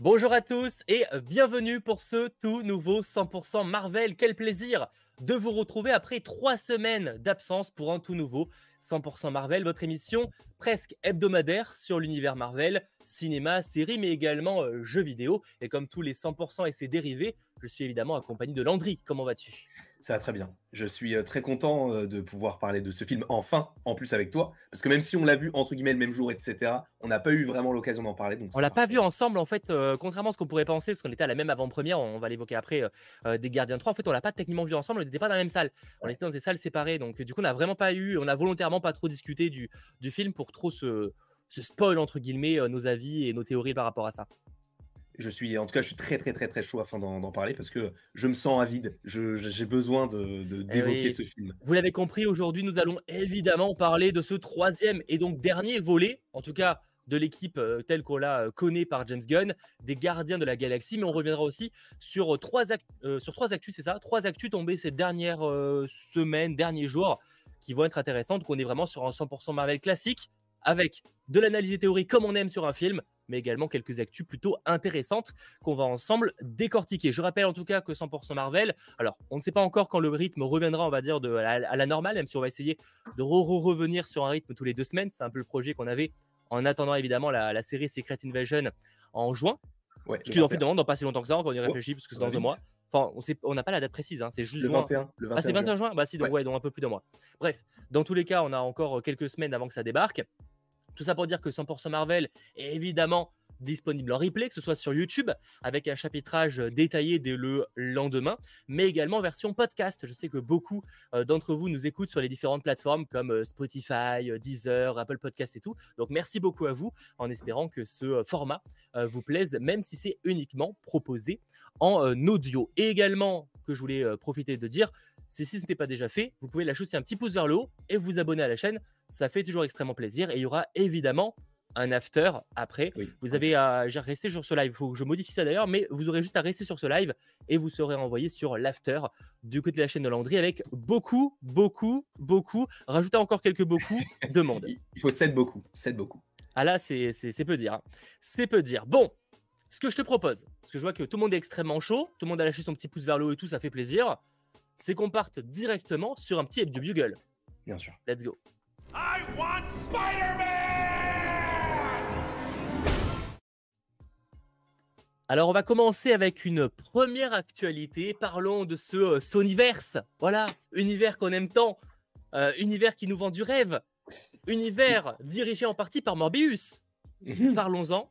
Bonjour à tous et bienvenue pour ce tout nouveau 100% Marvel. Quel plaisir de vous retrouver après trois semaines d'absence pour un tout nouveau 100% Marvel, votre émission presque hebdomadaire sur l'univers Marvel, cinéma, série, mais également euh, jeux vidéo. Et comme tous les 100% et ses dérivés, je suis évidemment accompagné de Landry. Comment vas-tu? Ça va très bien. Je suis euh, très content euh, de pouvoir parler de ce film enfin, en plus avec toi, parce que même si on l'a vu entre guillemets le même jour, etc., on n'a pas eu vraiment l'occasion d'en parler. Donc on l'a pas vu ensemble en fait, euh, contrairement à ce qu'on pourrait penser, parce qu'on était à la même avant-première, on va l'évoquer après, des Gardiens 3. En fait, on l'a pas techniquement vu ensemble, on n'était pas dans la même salle, on était dans des salles séparées, donc du coup, on n'a vraiment pas eu, on a volontairement pas trop discuté du, du film pour trop se, se spoil entre guillemets nos avis et nos théories par rapport à ça. Je suis, en tout cas, je suis très, très, très, très chaud afin d'en parler parce que je me sens avide. J'ai besoin de eh d'évoquer ce film. Vous l'avez compris, aujourd'hui, nous allons évidemment parler de ce troisième et donc dernier volet, en tout cas de l'équipe euh, telle qu'on la euh, connaît par James Gunn, des Gardiens de la Galaxie, mais on reviendra aussi sur trois, euh, sur trois actus, c'est ça? Trois actus tombées ces dernières semaines, derniers jours, qui vont être intéressantes. qu'on est vraiment sur un 100% Marvel classique, avec de l'analyse théorique comme on aime sur un film, mais également quelques actus plutôt intéressantes qu'on va ensemble décortiquer. Je rappelle en tout cas que 100% Marvel, alors on ne sait pas encore quand le rythme reviendra, on va dire, de, à, la, normale, même si on va essayer de revenir sur un rythme tous les deux semaines. C'est un peu le projet qu'on avait en attendant évidemment la, série Secret Invasion en juin. Ouais, ce qui en fait demande dans pas si longtemps que ça, on y réfléchit parce que c'est dans un mois. Enfin, on n'a pas la date précise, hein, c'est juste le 21. ah, c'est 21 juin, Bah si, donc, ouais. donc un peu plus d'un mois. Bref, dans tous les cas, on a encore quelques semaines avant que ça débarque. Tout ça pour dire que 100% Marvel est évidemment disponible en replay, que ce soit sur YouTube avec un chapitrage détaillé dès le lendemain, mais également en version podcast. Je sais que beaucoup euh, d'entre vous nous écoutent sur les différentes plateformes comme euh, Spotify, euh, Deezer, Apple Podcast et tout. Donc merci beaucoup à vous en espérant que ce format vous plaise, même si c'est uniquement proposé en audio. Et également, que je voulais profiter de dire, c'est si ce n'était pas déjà fait, vous pouvez lâcher aussi un petit pouce vers le haut et vous abonner à la chaîne. Ça fait toujours extrêmement plaisir. Et il y aura évidemment un after après. Vous avez à rester sur ce live. Il faut que je modifie ça d'ailleurs, mais vous aurez juste à rester sur ce live et vous serez envoyé sur l'after du côté de la chaîne de Landry avec beaucoup, beaucoup, beaucoup. Rajoutez encore quelques beaucoup de monde. Il faut 7 beaucoup. 7 beaucoup. Ah là, c'est peu dire. Hein. C'est peu dire. Bon, ce que je te propose, parce que je vois que tout le monde est extrêmement chaud, tout le monde a lâché son petit pouce vers le haut et tout, ça fait plaisir, c'est qu'on parte directement sur un petit Hebdo Bugle. Bien sûr. Let's go. I want Spider-Man! Alors, on va commencer avec une première actualité. Parlons de ce euh, Sonyverse. Voilà, univers qu'on aime tant. Euh, univers qui nous vend du rêve. Univers dirigé en partie par Morbius. Mhm. Parlons-en.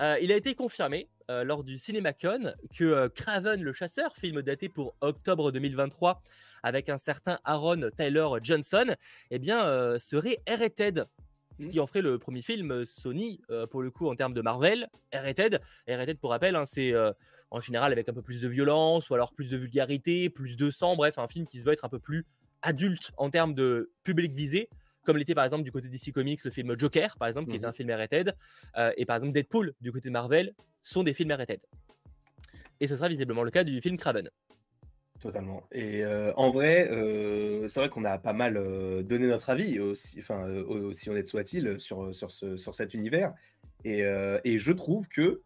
Euh, il a été confirmé lors du CinemaCon que Craven le chasseur, film daté pour octobre 2023 avec un certain Aaron Tyler Johnson, eh bien, serait arrêted ce qui en ferait le premier film euh, Sony, euh, pour le coup, en termes de Marvel, R-Rated. R-Rated, pour rappel, hein, c'est euh, en général avec un peu plus de violence, ou alors plus de vulgarité, plus de sang, bref, un film qui se veut être un peu plus adulte en termes de public visé, comme l'était par exemple du côté DC Comics le film Joker, par exemple, qui est mhm. un film R-Rated, et par exemple Deadpool du côté de Marvel, sont des films R-Rated. Et ce sera visiblement le cas du film Craven. Totalement. Et euh, en vrai, euh, c'est vrai qu'on a pas mal euh, donné notre avis, aussi, enfin, aussi honnête soit-il, sur, sur, ce, sur cet univers. Et, et, je trouve que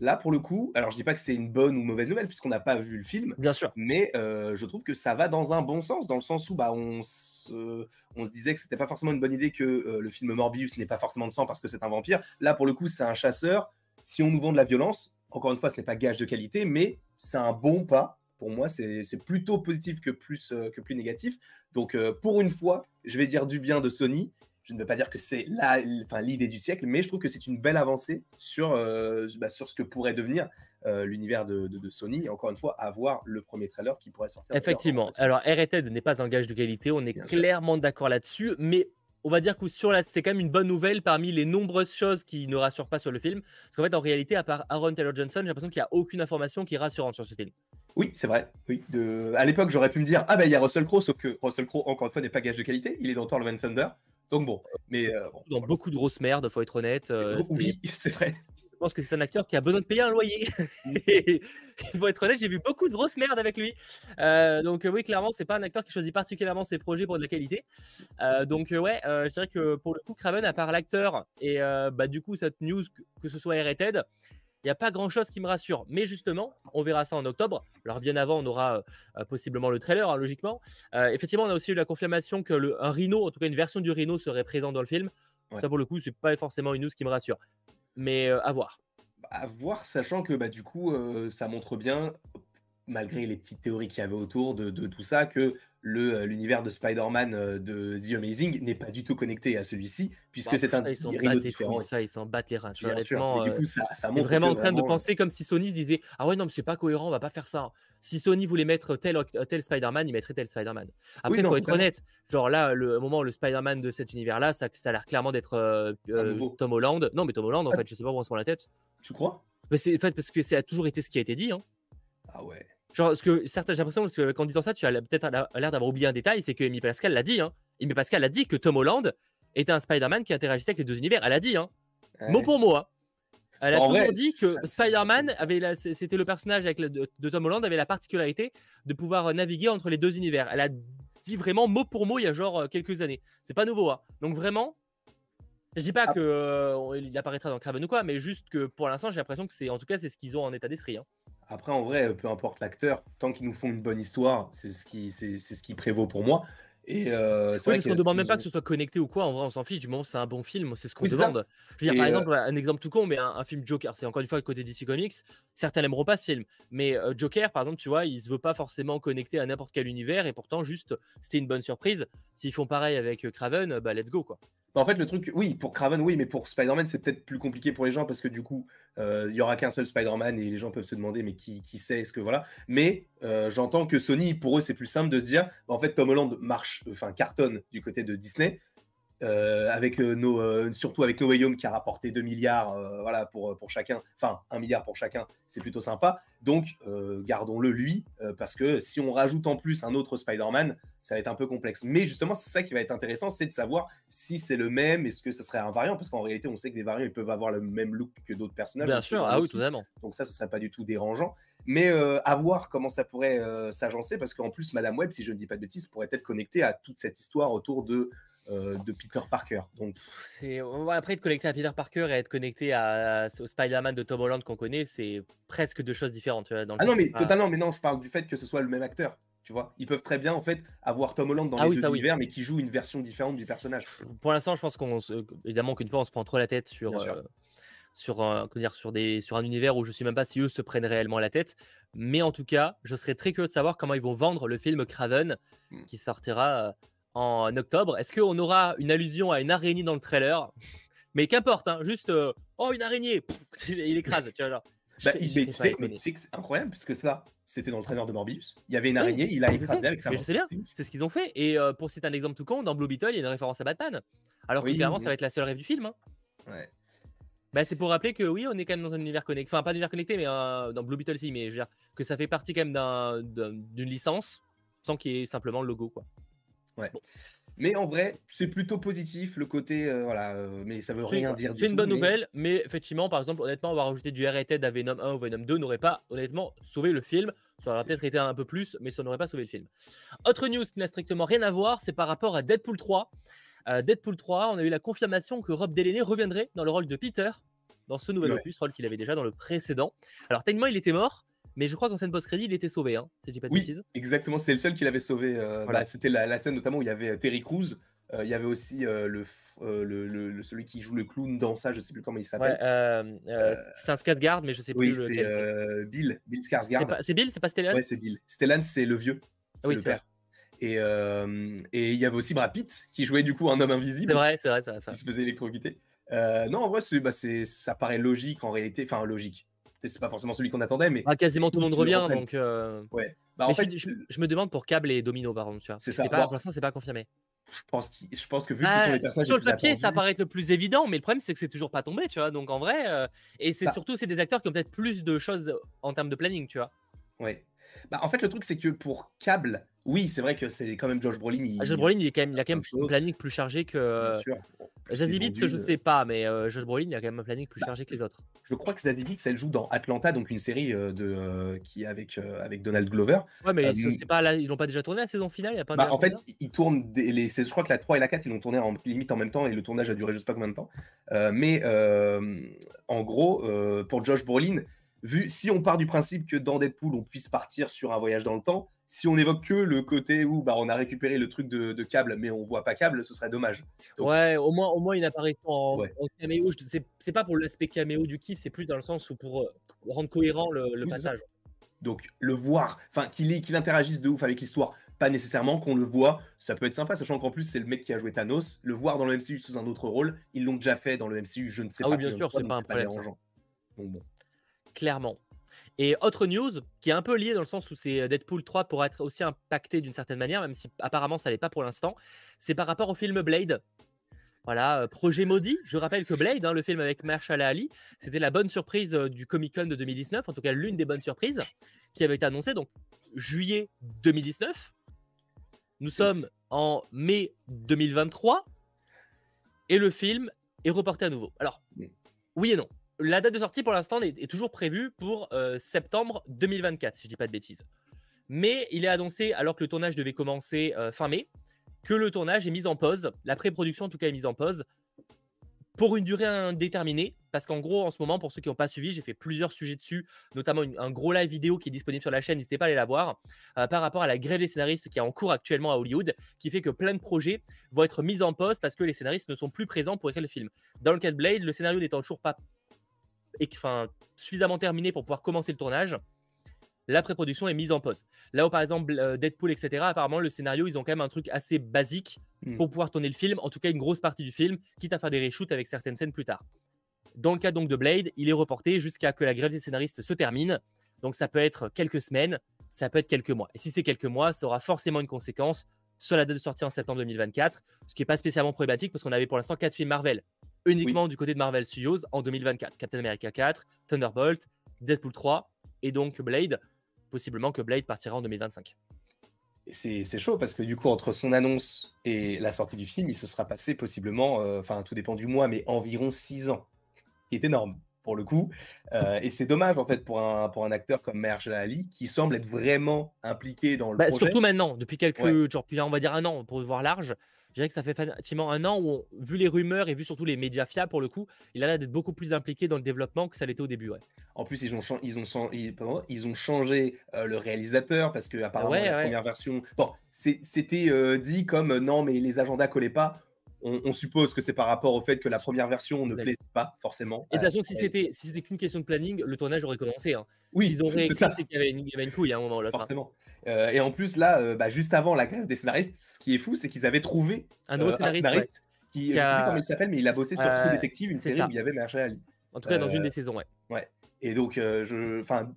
là, pour le coup, alors je dis pas que c'est une bonne ou mauvaise nouvelle, puisqu'on n'a pas vu le film. Bien sûr. Mais je trouve que ça va dans un bon sens, dans le sens où bah, on, se, on se disait que c'était pas forcément une bonne idée que le film Morbius n'ait pas forcément de sang parce que c'est un vampire. Là, pour le coup, c'est un chasseur. Si on nous vend de la violence, encore une fois, ce n'est pas gage de qualité, mais c'est un bon pas pour moi, c'est plutôt positif que plus, euh, que plus négatif. Donc, euh, pour une fois, je vais dire du bien de Sony. Je ne veux pas dire que c'est l'idée du siècle, mais je trouve que c'est une belle avancée sur, euh, bah, sur ce que pourrait devenir l'univers de, de, Sony. Et encore une fois, avoir le premier trailer qui pourrait sortir. Effectivement. Alors, R&D n'est pas un gage de qualité, on est clairement d'accord là-dessus, mais on va dire que sur la, c'est quand même une bonne nouvelle parmi les nombreuses choses qui ne rassurent pas sur le film. Parce qu'en fait, en réalité, à part Aaron Taylor Johnson, j'ai l'impression qu'il n'y a aucune information qui est rassurante sur ce film. Oui, c'est vrai. Oui. De... À l'époque, j'aurais pu me dire ah ben il y a Russell Crowe, sauf que Russell Crowe encore une fois n'est pas gage de qualité. Il est dans Thor Love and Thunder. Donc bon, mais euh, dans beaucoup de grosses merdes, faut être honnête. Euh, oui, c'est vrai. Pense que c'est un acteur qui a besoin de payer un loyer. il faut être honnête, j'ai vu beaucoup de grosses merdes avec lui. Euh, donc oui, clairement, c'est pas un acteur qui choisit particulièrement ses projets pour de la qualité. donc ouais, je dirais que pour le coup, Craven, à part l'acteur et bah du coup cette news que, ce soit R-rated, il n'y a pas grand chose qui me rassure. Mais justement, on verra ça en octobre. Alors, bien avant, on aura euh, possiblement le trailer, hein, logiquement. Euh, effectivement, on a aussi eu la confirmation que le, un Rhino, en tout cas une version du Rhino, serait présent dans le film. Ça, pour le coup, c'est pas forcément une news qui me rassure. Mais à voir. À voir, sachant que bah, du coup, ça montre bien, malgré les petites théories qu'il y avait autour de, de tout ça, que euh, l'univers de Spider-Man euh, de The Amazing n'est pas du tout connecté à celui-ci, puisque bah, c'est un Rhino différent. ça, ils s'en battent les reins. Honnêtement, du coup, ça, ça montre vraiment en train de penser comme si Sony se disait Ah ouais, non, mais c'est pas cohérent, on va pas faire ça. Si Sony voulait mettre tel, tel Spider-Man, il mettrait tel Spider-Man. Après, faut être honnête, genre là, le moment le Spider-Man de cet univers-là, ça, ça a l'air clairement d'être euh, Tom Holland. Non, mais Tom Holland, en ah. fait, je sais pas où on se prend la tête. Tu crois? Mais c'est en fait parce que ça a toujours été ce qui a été dit. Hein. Ah ouais. Genre, ce que certains, j'ai l'impression qu'en disant ça, tu as peut-être l'air d'avoir oublié un détail, c'est que Amy Pascal l'a dit. Hein. Amy Pascal l'a dit que Tom Holland était un Spider-Man qui interagissait avec les deux univers. Elle a dit, hein. mot pour mot. Hein. Elle a toujours dit que Spider-Man avait, c'était le personnage avec de, Tom Holland avait la particularité de pouvoir naviguer entre les deux univers. Elle a dit vraiment mot pour mot il y a genre euh, quelques années. C'est pas nouveau. Hein. Donc vraiment, je dis pas ah. que euh, il apparaîtra dans Craven ou quoi, mais juste que pour l'instant, j'ai l'impression que c'est, en tout cas, c'est ce qu'ils ont en état d'esprit. Hein. Après, en vrai, peu importe l'acteur, tant qu'ils nous font une bonne histoire, c'est ce qui, c'est, ce qui prévaut pour moi. Et euh, c'est parce qu'on demande même pas que ce soit connecté ou quoi. En vrai, on s'en fiche. Du moment c'est un bon film, c'est ce qu'on demande. Je veux dire, par exemple, euh, un exemple tout con, mais un, film Joker, c'est encore une fois le côté DC Comics. Certains n'aimeront pas ce film, mais euh, Joker, par exemple, tu vois, il se veut pas forcément connecter à n'importe quel univers, et pourtant, juste, c'était une bonne surprise. S'ils font pareil avec Craven, bah let's go quoi. Bah, en fait, le truc, oui, pour Craven, oui, mais pour Spider-Man, c'est peut-être plus compliqué pour les gens parce que du coup, euh, il y aura qu'un seul Spider-Man et les gens peuvent se demander, mais qui, qui sait, est-ce que voilà. Mais euh, j'entends que Sony, pour eux, c'est plus simple de se dire, bah, en fait, Tom Holland marche, enfin, cartonne du côté de Disney. Euh, avec nos, surtout avec No Way Home qui a rapporté 2 milliards voilà, pour, pour chacun, enfin 1 milliard pour chacun, c'est plutôt sympa. Donc gardons-le lui, parce que si on rajoute en plus un autre Spider-Man, ça va être un peu complexe. Mais justement, c'est ça qui va être intéressant, c'est de savoir si c'est le même, est-ce que ce serait un variant, parce qu'en réalité, on sait que des variants, ils peuvent avoir le même look que d'autres personnages. Bien sûr, ah oui, totalement. Donc ça, ce serait pas du tout dérangeant. Mais euh, à voir comment ça pourrait euh, s'agencer, parce qu'en plus, Madame Web, si je ne dis pas de bêtises, pourrait être connectée à toute cette histoire autour de euh, de Peter Parker. Donc c'est après être connecté à Peter Parker et être connecté à, au Spider-Man de Tom Holland qu'on connaît, c'est presque deux choses différentes. ah non mais totalement, mais non, je parle du fait que ce soit le même acteur. Tu vois, ils peuvent très bien en fait avoir Tom Holland dans ah les deux univers, mais qui joue une version différente du personnage. Pour l'instant, je pense qu'on évidemment qu'une fois on se prend trop la tête sur euh, sur un, dire, sur des sur un univers où je sais même pas si eux se prennent réellement la tête. Mais en tout cas, je serais très curieux de savoir comment ils vont vendre le film Craven hmm. qui sortira euh, en octobre. Est-ce qu'on aura une allusion à une araignée dans le trailer? Mais qu'importe, hein, juste euh, oh une araignée, il écrase, tu vois genre. Bah, il, c'est incroyable parce que ça, c'était dans le traîneur de Morbius. Il y avait une araignée, il a écrasé avec sa main. Je sais bien, c'est ce qu'ils ont fait. Et euh, pour citer un exemple tout con, dans Blue Beetle, il y a une référence à Batman. Alors que clairement, ça va être la seule rêve du film. Hein. Ouais. Bah, c'est pour rappeler que oui, on est quand même dans un univers connecté. Enfin, pas un univers connecté, mais euh, dans Blue Beetle, si. Mais je veux dire que ça fait partie quand même d'une licence sans qu'il y ait simplement le logo. Quoi. Ouais. Mais en vrai, c'est plutôt positif le côté, euh, voilà, euh, mais ça veut rien dire. C'est une bonne nouvelle, mais effectivement, par exemple, honnêtement, avoir rajouté du R-rated à Venom 1 ou Venom 2 n'aurait pas, honnêtement, sauvé le film. Ça aurait peut-être été un peu plus, mais ça n'aurait pas sauvé le film. Autre news qui n'a strictement rien à voir, c'est par rapport à Deadpool 3. Euh, Deadpool 3, on a eu la confirmation que Rob Delaney reviendrait dans le rôle de Peter dans ce nouvel opus, rôle qu'il avait déjà dans le précédent. Alors, tellement il était mort, mais je crois qu'en scène post-crédit, il était sauvé, hein, si je dis pas de oui, Exactement, c'était le seul qui l'avait sauvé. Euh, bah, c'était la, scène notamment où il y avait euh, Terry Crews. Euh, il y avait aussi le, le, celui qui joue le clown dans ça, je sais plus comment il s'appelle. c'est un Skarsgård, mais je sais plus lequel c'est. Bill, Bill Skarsgård. C'est Bill, c'est pas Stellan? Ouais, c'est Bill. Stellan, c'est le vieux. C'est oui, le père. Et, et il y avait aussi Brad Pitt qui jouait du coup un homme invisible. C'est vrai, c'est vrai, ça, ça. Qui se faisait électrocuter. non, en vrai, bah, ça paraît logique en réalité. Enfin, logique c'est pas forcément celui qu'on attendait, mais ah, quasiment tout le monde revient, donc. Euh, ouais. Bah, en fait, je, me demande pour Cable et Domino, par exemple, C'est ça. Pas, pour l'instant, c'est pas confirmé. Je pense, je pense que vu que ah, les personnages sur le papier, ça paraît être le plus évident, mais le problème c'est que c'est toujours pas tombé, tu vois. Donc en vrai, euh, et c'est bah surtout c'est des acteurs qui ont peut-être plus de choses en termes de planning, tu vois. Ouais. Bah, en fait, le truc c'est que pour Cable, oui, c'est vrai que c'est quand même Josh Brolin. Il... Ah, Josh Brolin, il, est quand même, il a quand même un planning plus chargé que. Beetz, je sais pas, mais Josh Brolin, il y a quand même un planning plus bah, chargé que les autres. Je crois que Zazie Beetz, elle joue dans Atlanta, donc une série de, qui est avec, avec Donald Glover. Ouais, mais c'est pas là, ils n'ont pas déjà tourné la saison finale? Y a pas bah, En fait, ils tournent, les, je crois que la 3 et la 4, ils l'ont tourné en limite en même temps, et le tournage a duré je sais pas combien de temps. mais en gros, pour Josh Brolin, vu si on part du principe que dans Deadpool, on puisse partir sur un voyage dans le temps, si on évoque que le côté où bah, on a récupéré le truc de, câble, mais on voit pas câble, ce serait dommage. ouais, au moins, au moins une apparition en, caméo. C'est pas pour l'aspect caméo du kiff, c'est plus dans le sens où pour euh, rendre cohérent le, passage. Donc le voir, enfin qu'il interagisse de ouf avec l'histoire, pas nécessairement qu'on le voit, ça peut être sympa, sachant qu'en plus c'est le mec qui a joué Thanos. Le voir dans le MCU sous un autre rôle, ils l'ont déjà fait dans le MCU, je ne sais ah pas. Oui, bien sûr, c'est pas un problème. bon. Clairement. Et autre news qui est un peu liée dans le sens où c'est euh, Deadpool 3 pour être aussi impacté d'une certaine manière, même si apparemment ça l'est pas pour l'instant, c'est par rapport au film Blade. Voilà, euh, projet maudit. Je rappelle que Blade, hein, le film avec Marshall Ali, c'était la bonne surprise euh, du Comic Con de 2019, en tout cas l'une des bonnes surprises qui avait été annoncée. Donc juillet 2019. Nous sommes en mai 2023 et le film est reporté à nouveau. Alors, oui et non la date de sortie pour l'instant est, toujours prévue pour euh, septembre 2024, si je dis pas de bêtises. Mais il est annoncé, alors que le tournage devait commencer euh, fin mai, que le tournage est mis en pause, la pré-production en tout cas est mise en pause, pour une durée indéterminée. Parce qu'en gros, en ce moment, pour ceux qui n'ont pas suivi, j'ai fait plusieurs sujets dessus, notamment un gros live vidéo qui est disponible sur la chaîne, n'hésitez pas à aller la voir, euh, par rapport à la grève des scénaristes qui est en cours actuellement à Hollywood, qui fait que plein de projets vont être mis en pause parce que les scénaristes ne sont plus présents pour écrire le film. Dans le cas de Blade, le scénario n'étant toujours pas enfin, suffisamment terminé pour pouvoir commencer le tournage, la pré-production est mise en pause. Là où par exemple euh, Deadpool, etc., apparemment le scénario, ils ont quand même un truc assez basique hmm. pour pouvoir tourner le film, en tout cas une grosse partie du film, quitte à faire des reshoots avec certaines scènes plus tard. Dans le cas donc de Blade, il est reporté jusqu'à que la grève des scénaristes se termine. Donc ça peut être quelques semaines, ça peut être quelques mois. Et si c'est quelques mois, ça aura forcément une conséquence sur la date de sortie en septembre 2024, ce qui n'est pas spécialement problématique parce qu'on avait pour l'instant quatre films Marvel uniquement du côté de Marvel Studios en 2024. Captain America 4, Thunderbolt, Deadpool 3 et donc Blade. Possiblement que Blade partira en 2025. C'est chaud parce que du coup, entre son annonce et la sortie du film, il se sera passé possiblement, euh, enfin tout dépend du mois, mais environ 6 ans. Ce qui est énorme pour le coup. Euh, et c'est dommage en fait pour un, pour un acteur comme Mahershala Ali qui semble être vraiment impliqué dans le bah, projet. Surtout maintenant, depuis quelques jours, puis on va dire un an pour voir large je dirais que ça fait effectivement un an où, vu les rumeurs et vu surtout les médias fiables pour le coup, il a l'air d'être beaucoup plus impliqué dans le développement que ça l'était au début. Ouais. En plus, ils ont, ils ont, ils, ont changé euh, le réalisateur parce que apparemment la première version, bon, c'était euh, dit comme euh, non, mais les agendas collaient pas. On, suppose que c'est par rapport au fait que la première version ne plaisait pas forcément. Et de toute façon, si c'était si c'était qu'une question de planning, le tournage aurait commencé. Hein. Oui, ils auraient c'est qu'il y, avait une, y avait une couille à un moment. Là, forcément. Euh, et en plus, là, euh, bah, juste avant la grève des scénaristes, ce qui est fou, c'est qu'ils avaient trouvé un nouveau euh, scénariste, qui, je sais plus comment il s'appelle, mais il a bossé sur True Detective, une série où il y avait Marshall Ali. En tout cas, dans une des saisons, ouais. Ouais. Et donc, enfin,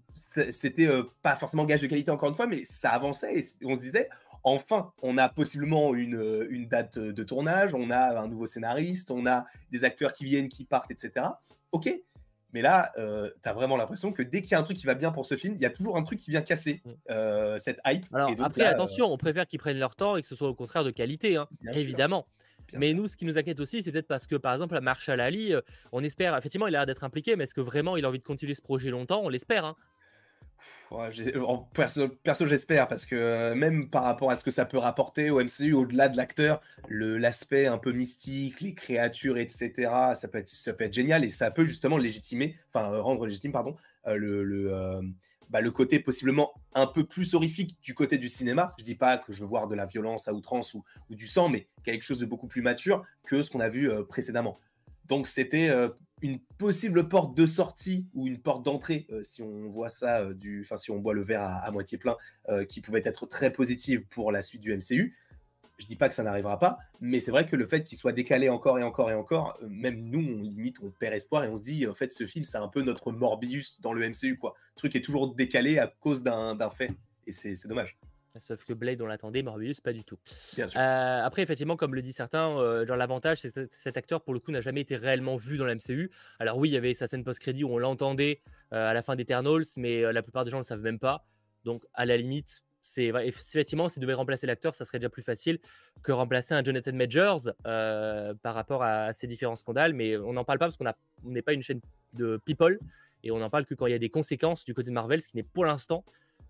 c'était pas forcément gage de qualité encore une fois, mais ça avançait et on se disait, enfin, on a possiblement une, une, date de tournage, on a un nouveau scénariste, on a des acteurs qui viennent, qui partent, etc. Ok, mais là, euh, tu as vraiment l'impression que dès qu'il y a un truc qui va bien pour ce film, il y a toujours un truc qui vient casser mm. euh, cette hype. Alors, après, euh, attention, on préfère qu'ils prennent leur temps et que ce soit au contraire de qualité, hein, évidemment. mais nous, ce qui nous inquiète aussi, c'est peut-être parce que, par exemple, à Marshall Ali, on espère, effectivement, il a l'air d'être impliqué, mais est-ce que vraiment il a envie de continuer ce projet longtemps? On l'espère. Hein. Perso, j'espère, parce que euh, même par rapport à ce que ça peut rapporter au MCU, au-delà de l'acteur, l'aspect un peu mystique, les créatures, etc., ça peut, être, ça peut être génial et ça peut justement légitimer, enfin euh, rendre légitime, pardon, euh, le, le, bah, le, côté possiblement un peu plus horrifique du côté du cinéma. Je dis pas que je veux voir de la violence à outrance ou, ou du sang, mais quelque chose de beaucoup plus mature que ce qu'on a vu précédemment. Donc c'était une possible porte de sortie ou une porte d'entrée, euh, si on voit ça euh, du, enfin si on boit le verre à, moitié plein, euh, qui pouvait être très positive pour la suite du MCU. Je dis pas que ça n'arrivera pas, mais c'est vrai que le fait qu'il soit décalé encore et encore et encore, même nous, on limite, on perd espoir et on se dit, en fait, ce film, c'est un peu notre Morbius dans le MCU, quoi. Le truc est toujours décalé à cause d'un fait, et c'est dommage. Sauf que Blade, on l'attendait, Morbius, pas du tout. Euh, après, effectivement, comme le dit certains, euh, l'avantage, c'est que cet acteur, pour le coup, n'a jamais été réellement vu dans la MCU. Alors oui, il y avait sa scène post-crédit où on l'entendait euh, à la fin d'Eternals, mais la plupart des gens ne le savent même pas. Donc, à la limite, c'est effectivement, s'il devait remplacer l'acteur, ça serait déjà plus facile que remplacer un Jonathan Majors par rapport à, ces différents scandales. Mais on n'en parle pas parce qu'on n'est pas une chaîne de people et on n'en parle que quand il y a des conséquences du côté de Marvel, ce qui n'est pour l'instant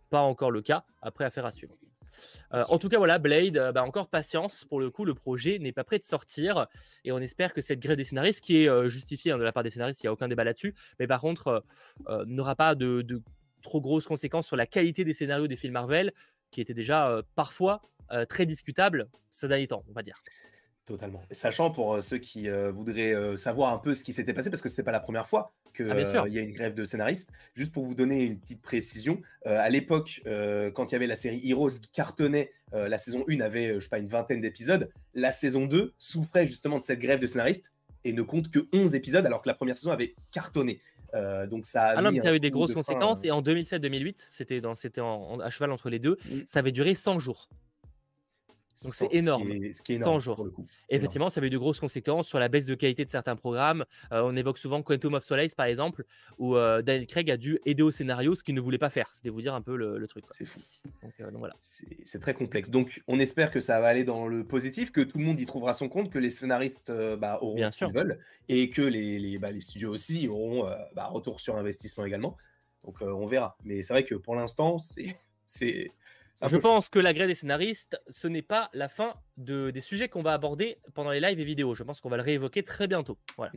pas encore le cas. Après, affaire à suivre. Euh, en tout cas, voilà, Blade, euh, bah, encore patience. Pour le coup, le projet n'est pas prêt de sortir. Et on espère que cette grève des scénaristes, qui est euh, justifiée hein, de la part des scénaristes, il n'y a aucun débat là-dessus, mais par contre, n'aura pas de, trop grosses conséquences sur la qualité des scénarios des films Marvel, qui étaient déjà parfois très discutables ces derniers temps, on va dire. Totalement. Sachant pour ceux qui voudraient savoir un peu ce qui s'était passé, parce que ce n'était pas la première fois qu'il ah, y a une grève de scénaristes, juste pour vous donner une petite précision, à l'époque, quand il y avait la série Heroes qui cartonnait, la saison 1 avait, je sais pas, une vingtaine d'épisodes, la saison 2 souffrait justement de cette grève de scénaristes et ne compte que 11 épisodes, alors que la première saison avait cartonné. donc ça a ah non, mais ça a eu des grosses conséquences. Et en 2007-2008, c'était à cheval entre les deux, mmh. ça avait duré 100 jours. Donc c'est énorme. Ce qui est, énorme 100 jours. effectivement, ça avait eu de grosses conséquences sur la baisse de qualité de certains programmes. Euh, on évoque souvent Quantum of Solace, par exemple, où euh, Daniel Craig a dû aider au scénario ce qu'il ne voulait pas faire. C'était vous dire un peu le, truc. C'est fou. Euh, voilà. C'est très complexe. Donc on espère que ça va aller dans le positif, que tout le monde y trouvera son compte, que les scénaristes bah, auront ce qu'ils veulent et que les, les, bah, les, studios aussi auront bah, retour sur investissement également. Donc on verra. Mais c'est vrai que pour l'instant, c'est je pense que la grève des scénaristes, ce n'est pas la fin de, des sujets qu'on va aborder pendant les lives et vidéos. Je pense qu'on va le réévoquer très bientôt. Voilà.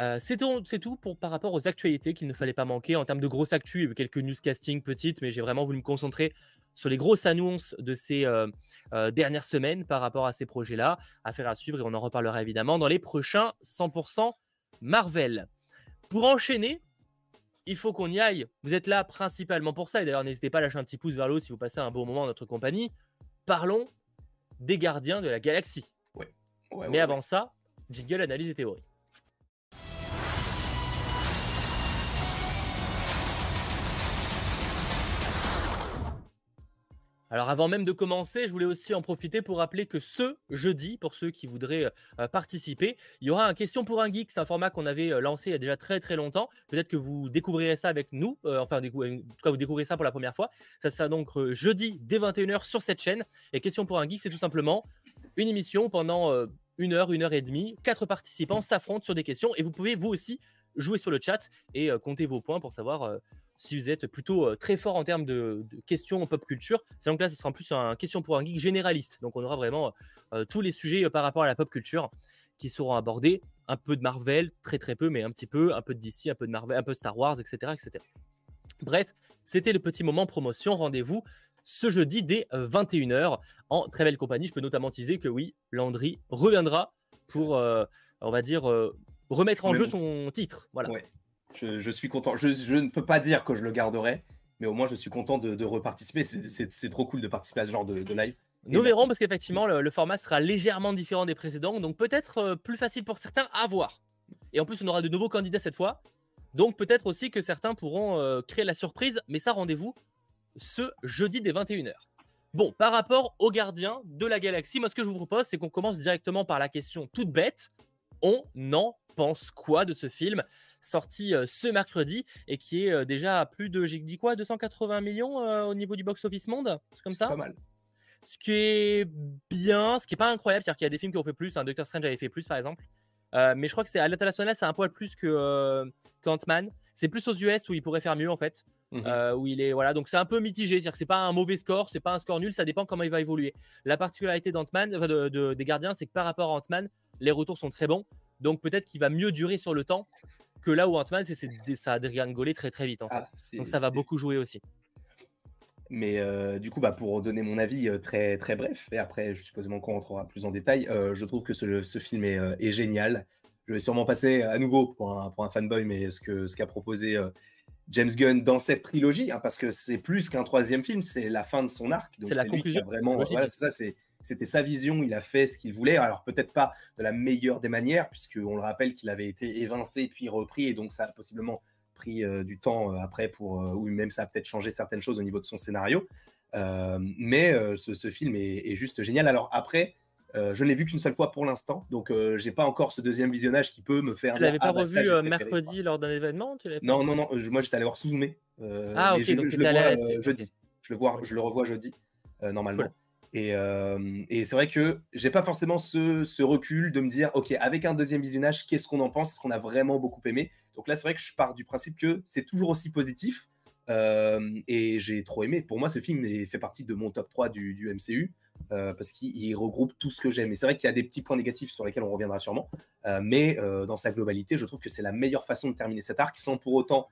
Euh, c'est tout, pour, par rapport aux actualités qu'il ne fallait pas manquer. En termes de grosses actus, il y a eu quelques newscasting petites, mais j'ai vraiment voulu me concentrer sur les grosses annonces de ces euh, euh, dernières semaines par rapport à ces projets-là. Affaire à suivre et on en reparlera évidemment dans les prochains 100% Marvel. Pour enchaîner, il faut qu'on y aille. Vous êtes là principalement pour ça. Et d'ailleurs, n'hésitez pas à lâcher un petit pouce vers le haut si vous passez un bon moment dans notre compagnie. Parlons des gardiens de la galaxie. Ouais. Mais avant ça, jingle, analyse et théorie. Alors avant même de commencer, je voulais aussi en profiter pour rappeler que ce jeudi, pour ceux qui voudraient euh, participer, il y aura un question pour un geek. C'est un format qu'on avait euh, lancé il y a déjà très très longtemps. Peut-être que vous découvrirez ça avec nous. Euh, enfin, en tout cas, vous découvrez ça pour la première fois. Ça sera donc jeudi dès 21h sur cette chaîne. Et question pour un geek, c'est tout simplement une émission pendant une heure, une heure et demie. Quatre participants s'affrontent sur des questions et vous pouvez vous aussi jouer sur le chat et compter vos points pour savoir si vous êtes plutôt très fort en termes de, questions en pop culture. C'est donc là, ce sera en plus un question pour un geek généraliste. Donc, on aura vraiment tous les sujets par rapport à la pop culture qui seront abordés. Un peu de Marvel, très très peu, mais un petit peu, un peu de DC, un peu de Marvel, un peu Star Wars, etc. etc. Bref, c'était le petit moment promotion. Rendez-vous ce jeudi dès 21h en très belle compagnie. Je peux notamment teaser que oui, Landry reviendra pour, on va dire, remettre en jeu son titre. Voilà. Je, suis content. Je, ne peux pas dire que je le garderai, mais au moins je suis content de, reparticiper. C'est trop cool de participer à ce genre de, live. Nous verrons parce qu'effectivement le, format sera légèrement différent des précédents, donc peut-être euh, plus facile pour certains à voir. Et en plus on aura de nouveaux candidats cette fois, donc peut-être aussi que certains pourront euh, créer la surprise, mais ça rendez-vous ce jeudi dès 21h. Bon, par rapport aux gardiens de la galaxie, moi ce que je vous propose c'est qu'on commence directement par la question toute bête. On en pense quoi de ce film? Sorti ce mercredi et qui est déjà à plus de, j'ai dit quoi, 280 millions au niveau du box-office monde C'est comme ça? pas mal. Ce qui est bien, ce qui est pas incroyable, c'est-à-dire qu'il y a des films qui ont fait plus. Un Doctor Strange avait fait plus, par exemple. mais je crois que c'est à l'international, c'est un poil plus que qu'Ant-Man. C'est plus aux US où il pourrait faire mieux en fait. Mmh où il est voilà donc c'est un peu mitigé c'est-à-dire que c'est pas un mauvais score c'est pas un score nul ça dépend comment il va évoluer la particularité d'Ant-Man de, des gardiens c'est que par rapport à Ant-Man les retours sont très bons donc peut-être qu'il va mieux durer sur le temps que là où Ant-Man, c'est, ça a dégringolé très très vite. En ah, Donc ça va beaucoup jouer aussi. Mais euh, du coup, bah, pour donner mon avis euh, très, très bref, et après, je suppose qu'on rentrera plus en détail, euh, je trouve que ce, ce film est, est, génial. Je vais sûrement passer à nouveau pour un, pour un fanboy, mais ce, que, ce qu'a proposé James Gunn dans cette trilogie, hein, parce que c'est plus qu'un troisième film, c'est la fin de son arc. c'est la conclusion. Vraiment, voilà, ça, c'est c'était sa vision, il a fait ce qu'il voulait. Alors peut-être pas de la meilleure des manières, puisqu'on le rappelle qu'il avait été évincé puis repris, et donc ça a possiblement pris euh, du temps euh, après pour, euh, ou même ça a peut-être changé certaines choses au niveau de son scénario. mais ce, film est, juste génial. Alors après, je ne l'ai vu qu'une seule fois pour l'instant, donc j'ai pas encore ce deuxième visionnage qui peut me faire. Tu l'avais pas ah, bah, revu mercredi lors d'un événement Non, non, non. moi j'étais allé voir Suzume. ah ok, donc tu étais allé jeudi. Je le, vois, je le revois jeudi, normalement. Et, et c'est vrai que j'ai pas forcément ce, ce, recul de me dire, OK, avec un deuxième visionnage, qu'est-ce qu'on en pense? Est-ce qu'on a vraiment beaucoup aimé? Donc là, c'est vrai que je pars du principe que c'est toujours aussi positif. et j'ai trop aimé. Pour moi, ce film fait partie de mon top 3 du, du MCU. Euh, parce qu'il regroupe tout ce que j'aime. Et c'est vrai qu'il y a des petits points négatifs sur lesquels on reviendra sûrement, euh, mais euh, dans sa globalité, je trouve que c'est la meilleure façon de terminer cet arc sans pour autant.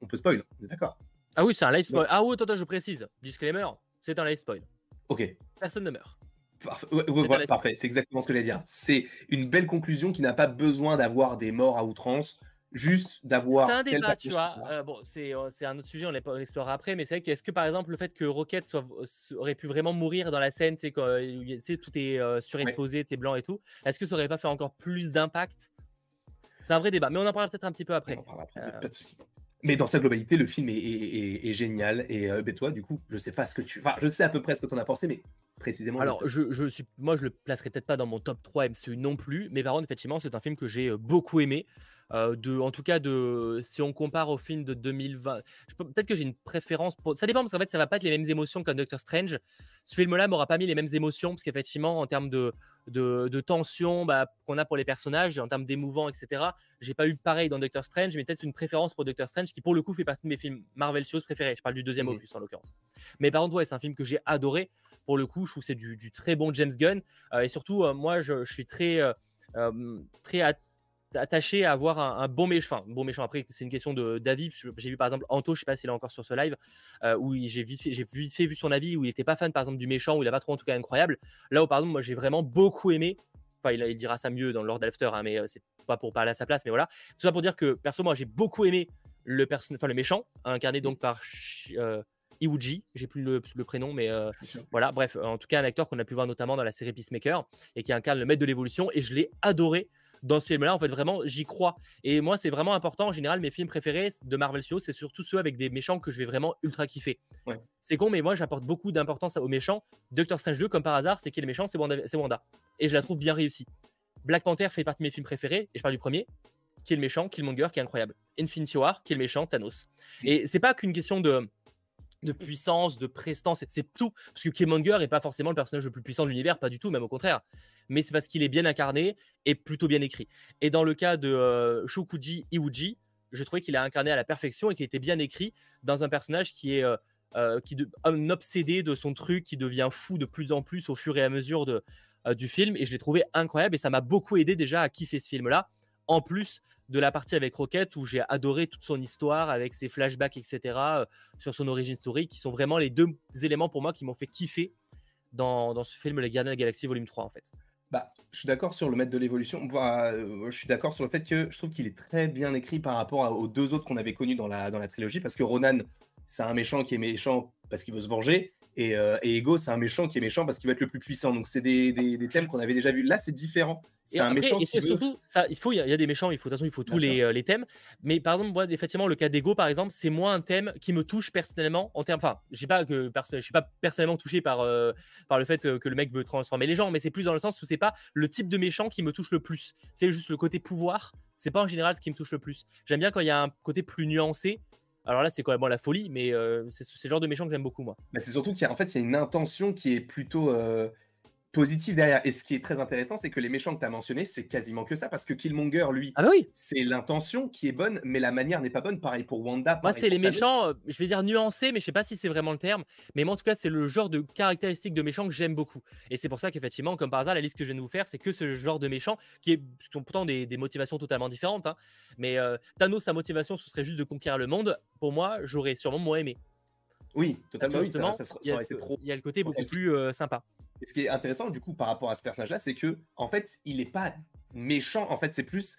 On peut spoil, d'accord? Ah oui, c'est un live spoil. Ah oui, attends, je précise. Disclaimer, c'est un live spoil. Ok. Personne ne meurt. parfait, c'est exactement ce que j'allais dire. C'est une belle conclusion qui n'a pas besoin d'avoir des morts à outrance juste d'avoir. C'est un débat, tu vois. Euh, bon, euh, c'est un autre sujet, on l'explorera après, mais c'est vrai qu'est-ce que par exemple le fait que Rocket soit, aurait pu vraiment mourir dans la scène, tu sais, tout est euh, surexposé, tu blanc et tout, est-ce que ça aurait pas fait encore plus d'impact? C'est un vrai débat, mais on en parlera peut-être un petit peu après. On en parlera après, pas de souci. Mais dans sa globalité, le film est, génial. Et ben toi, du coup, je sais pas ce que tu. Enfin, je sais à peu près ce que tu en as pensé, mais précisément. Alors, je, je, suis, moi, je le placerai peut-être pas dans mon top 3 MCU non plus. Mais par contre, effectivement, c'est un film que j'ai beaucoup aimé. Euh, de, en tout cas, de, si on compare au film de 2020, peut-être que j'ai une préférence. Pour, ça dépend parce qu'en fait, ça va pas être les mêmes émotions qu'un Doctor Strange. Ce film-là m'aura pas mis les mêmes émotions parce qu'effectivement, en termes de, de, tension bah, qu'on a pour les personnages, en termes d'émouvant, etc., j'ai pas eu pareil dans Doctor Strange, mais peut-être une préférence pour Doctor Strange qui, pour le coup, fait partie de mes films Marvel Studios préférés. Je parle du deuxième mmh opus en l'occurrence. Mais par contre, ouais, c'est un film que j'ai adoré. Pour le coup, je trouve que c'est du, très bon James Gunn. Euh, et surtout, euh, moi, je, suis très, très attaché à avoir un, bon méchant. bon méchant, après, c'est une question d'avis. J'ai vu par exemple Anto, je sais pas s'il est encore sur ce live, euh, où j'ai vite, fait, vite fait vu son avis, où il était pas fan par exemple du méchant, où il a pas trop en tout cas incroyable. Là où par exemple, moi j'ai vraiment beaucoup aimé. Enfin, il, il, dira ça mieux dans Lord After, hein, mais euh, c'est pas pour parler à sa place, mais voilà. Tout ça pour dire que perso, moi j'ai beaucoup aimé le, enfin, le méchant, incarné donc par euh, Iwuji, j'ai plus le, prénom, mais euh, voilà, bref, en tout cas un acteur qu'on a pu voir notamment dans la série Peacemaker et qui incarne le maître de l'évolution et je l'ai adoré dans ce film-là, en fait, vraiment, j'y crois. Et moi, c'est vraiment important. En général, mes films préférés de Marvel Studios, c'est surtout ceux avec des méchants que je vais vraiment ultra kiffer. C'est con, mais moi, j'apporte beaucoup d'importance aux méchants. Doctor Strange 2, comme par hasard, c'est qui est le méchant? C'est Wanda, Et je la trouve bien réussie. Black Panther fait partie de mes films préférés, et je parle du premier, qui est le méchant, Killmonger, qui est incroyable. Infinity War, qui est le méchant, Thanos. Et c'est pas qu'une question de de puissance, de prestance, c'est tout. Parce que Killmonger n'est pas forcément le personnage le plus puissant de l'univers, pas du tout, même au contraire. Mais c'est parce qu'il est bien incarné et plutôt bien écrit. Et dans le cas de euh, Shokuji Iwuji, je trouvais qu'il a incarné à la perfection et qu'il était bien écrit dans un personnage qui est euh, euh, qui un obsédé de son truc, qui devient fou de plus en plus au fur et à mesure de, du film. Et je l'ai trouvé incroyable et ça m'a beaucoup aidé déjà à kiffer ce film-là. En plus de la partie avec Rocket où j'ai adoré toute son histoire avec ses flashbacks, etc., euh, sur son origine story, qui sont vraiment les deux éléments pour moi qui m'ont fait kiffer dans, dans, ce film Les Gardiens de la Galaxie volume 3 en fait. Bah, je suis d'accord sur le maître de l'évolution. Bah, euh, je suis d'accord sur le fait que je trouve qu'il est très bien écrit par rapport aux deux autres qu'on avait connus dans la, dans la trilogie, parce que Ronan, c'est un méchant qui est méchant parce qu'il veut se venger, euh, et, Ego, c'est un méchant qui est méchant parce qu'il va être le plus puissant. Donc, c'est des, des, thèmes qu'on avait déjà vus. Là, c'est différent. C'est un méchant. Et c'est surtout, ça, il faut, il y, a des méchants, il faut, de toute façon, il faut tous les, euh, les, thèmes. Mais par exemple, moi, effectivement, le cas d'Ego, par exemple, c'est moins un thème qui me touche personnellement en termes. Enfin, je pas que je suis pas personnellement touché par, euh, par le fait que le mec veut transformer les gens, mais c'est plus dans le sens où c'est pas le type de méchant qui me touche le plus. C'est juste le côté pouvoir. C'est pas en général ce qui me touche le plus. J'aime bien quand il y a un côté plus nuancé alors là, c'est quand même la folie, mais euh, c'est ce genre de méchant que j'aime beaucoup, moi. Mais c'est surtout qu'il y, a, fait, il y a une intention qui est plutôt euh, positif derrière. Et ce qui est très intéressant, c'est que les méchants que tu as mentionnés, c'est quasiment que ça, parce que Killmonger, lui, ah bah oui. c'est l'intention qui est bonne, mais la manière n'est pas bonne. Pareil pour Wanda. Moi, c'est les méchants, euh, je vais dire nuancés, mais je sais pas si c'est vraiment le terme. Mais moi, en tout cas, c'est le genre de caractéristiques de méchants que j'aime beaucoup. Et c'est pour ça qu'effectivement, comme par hasard, la liste que je viens de vous faire, c'est que ce genre de méchants qui, est, sont pourtant des, motivations totalement différentes. Hein. Mais euh, Thanos, sa motivation, ce serait juste de conquérir le monde. Pour moi, j'aurais sûrement moins aimé. Oui, totalement. Il, y a, le côté beaucoup plus euh, sympa. Et ce qui est intéressant, du coup, par rapport à ce personnage-là, c'est que, en fait, il n'est pas méchant. En fait, c'est plus.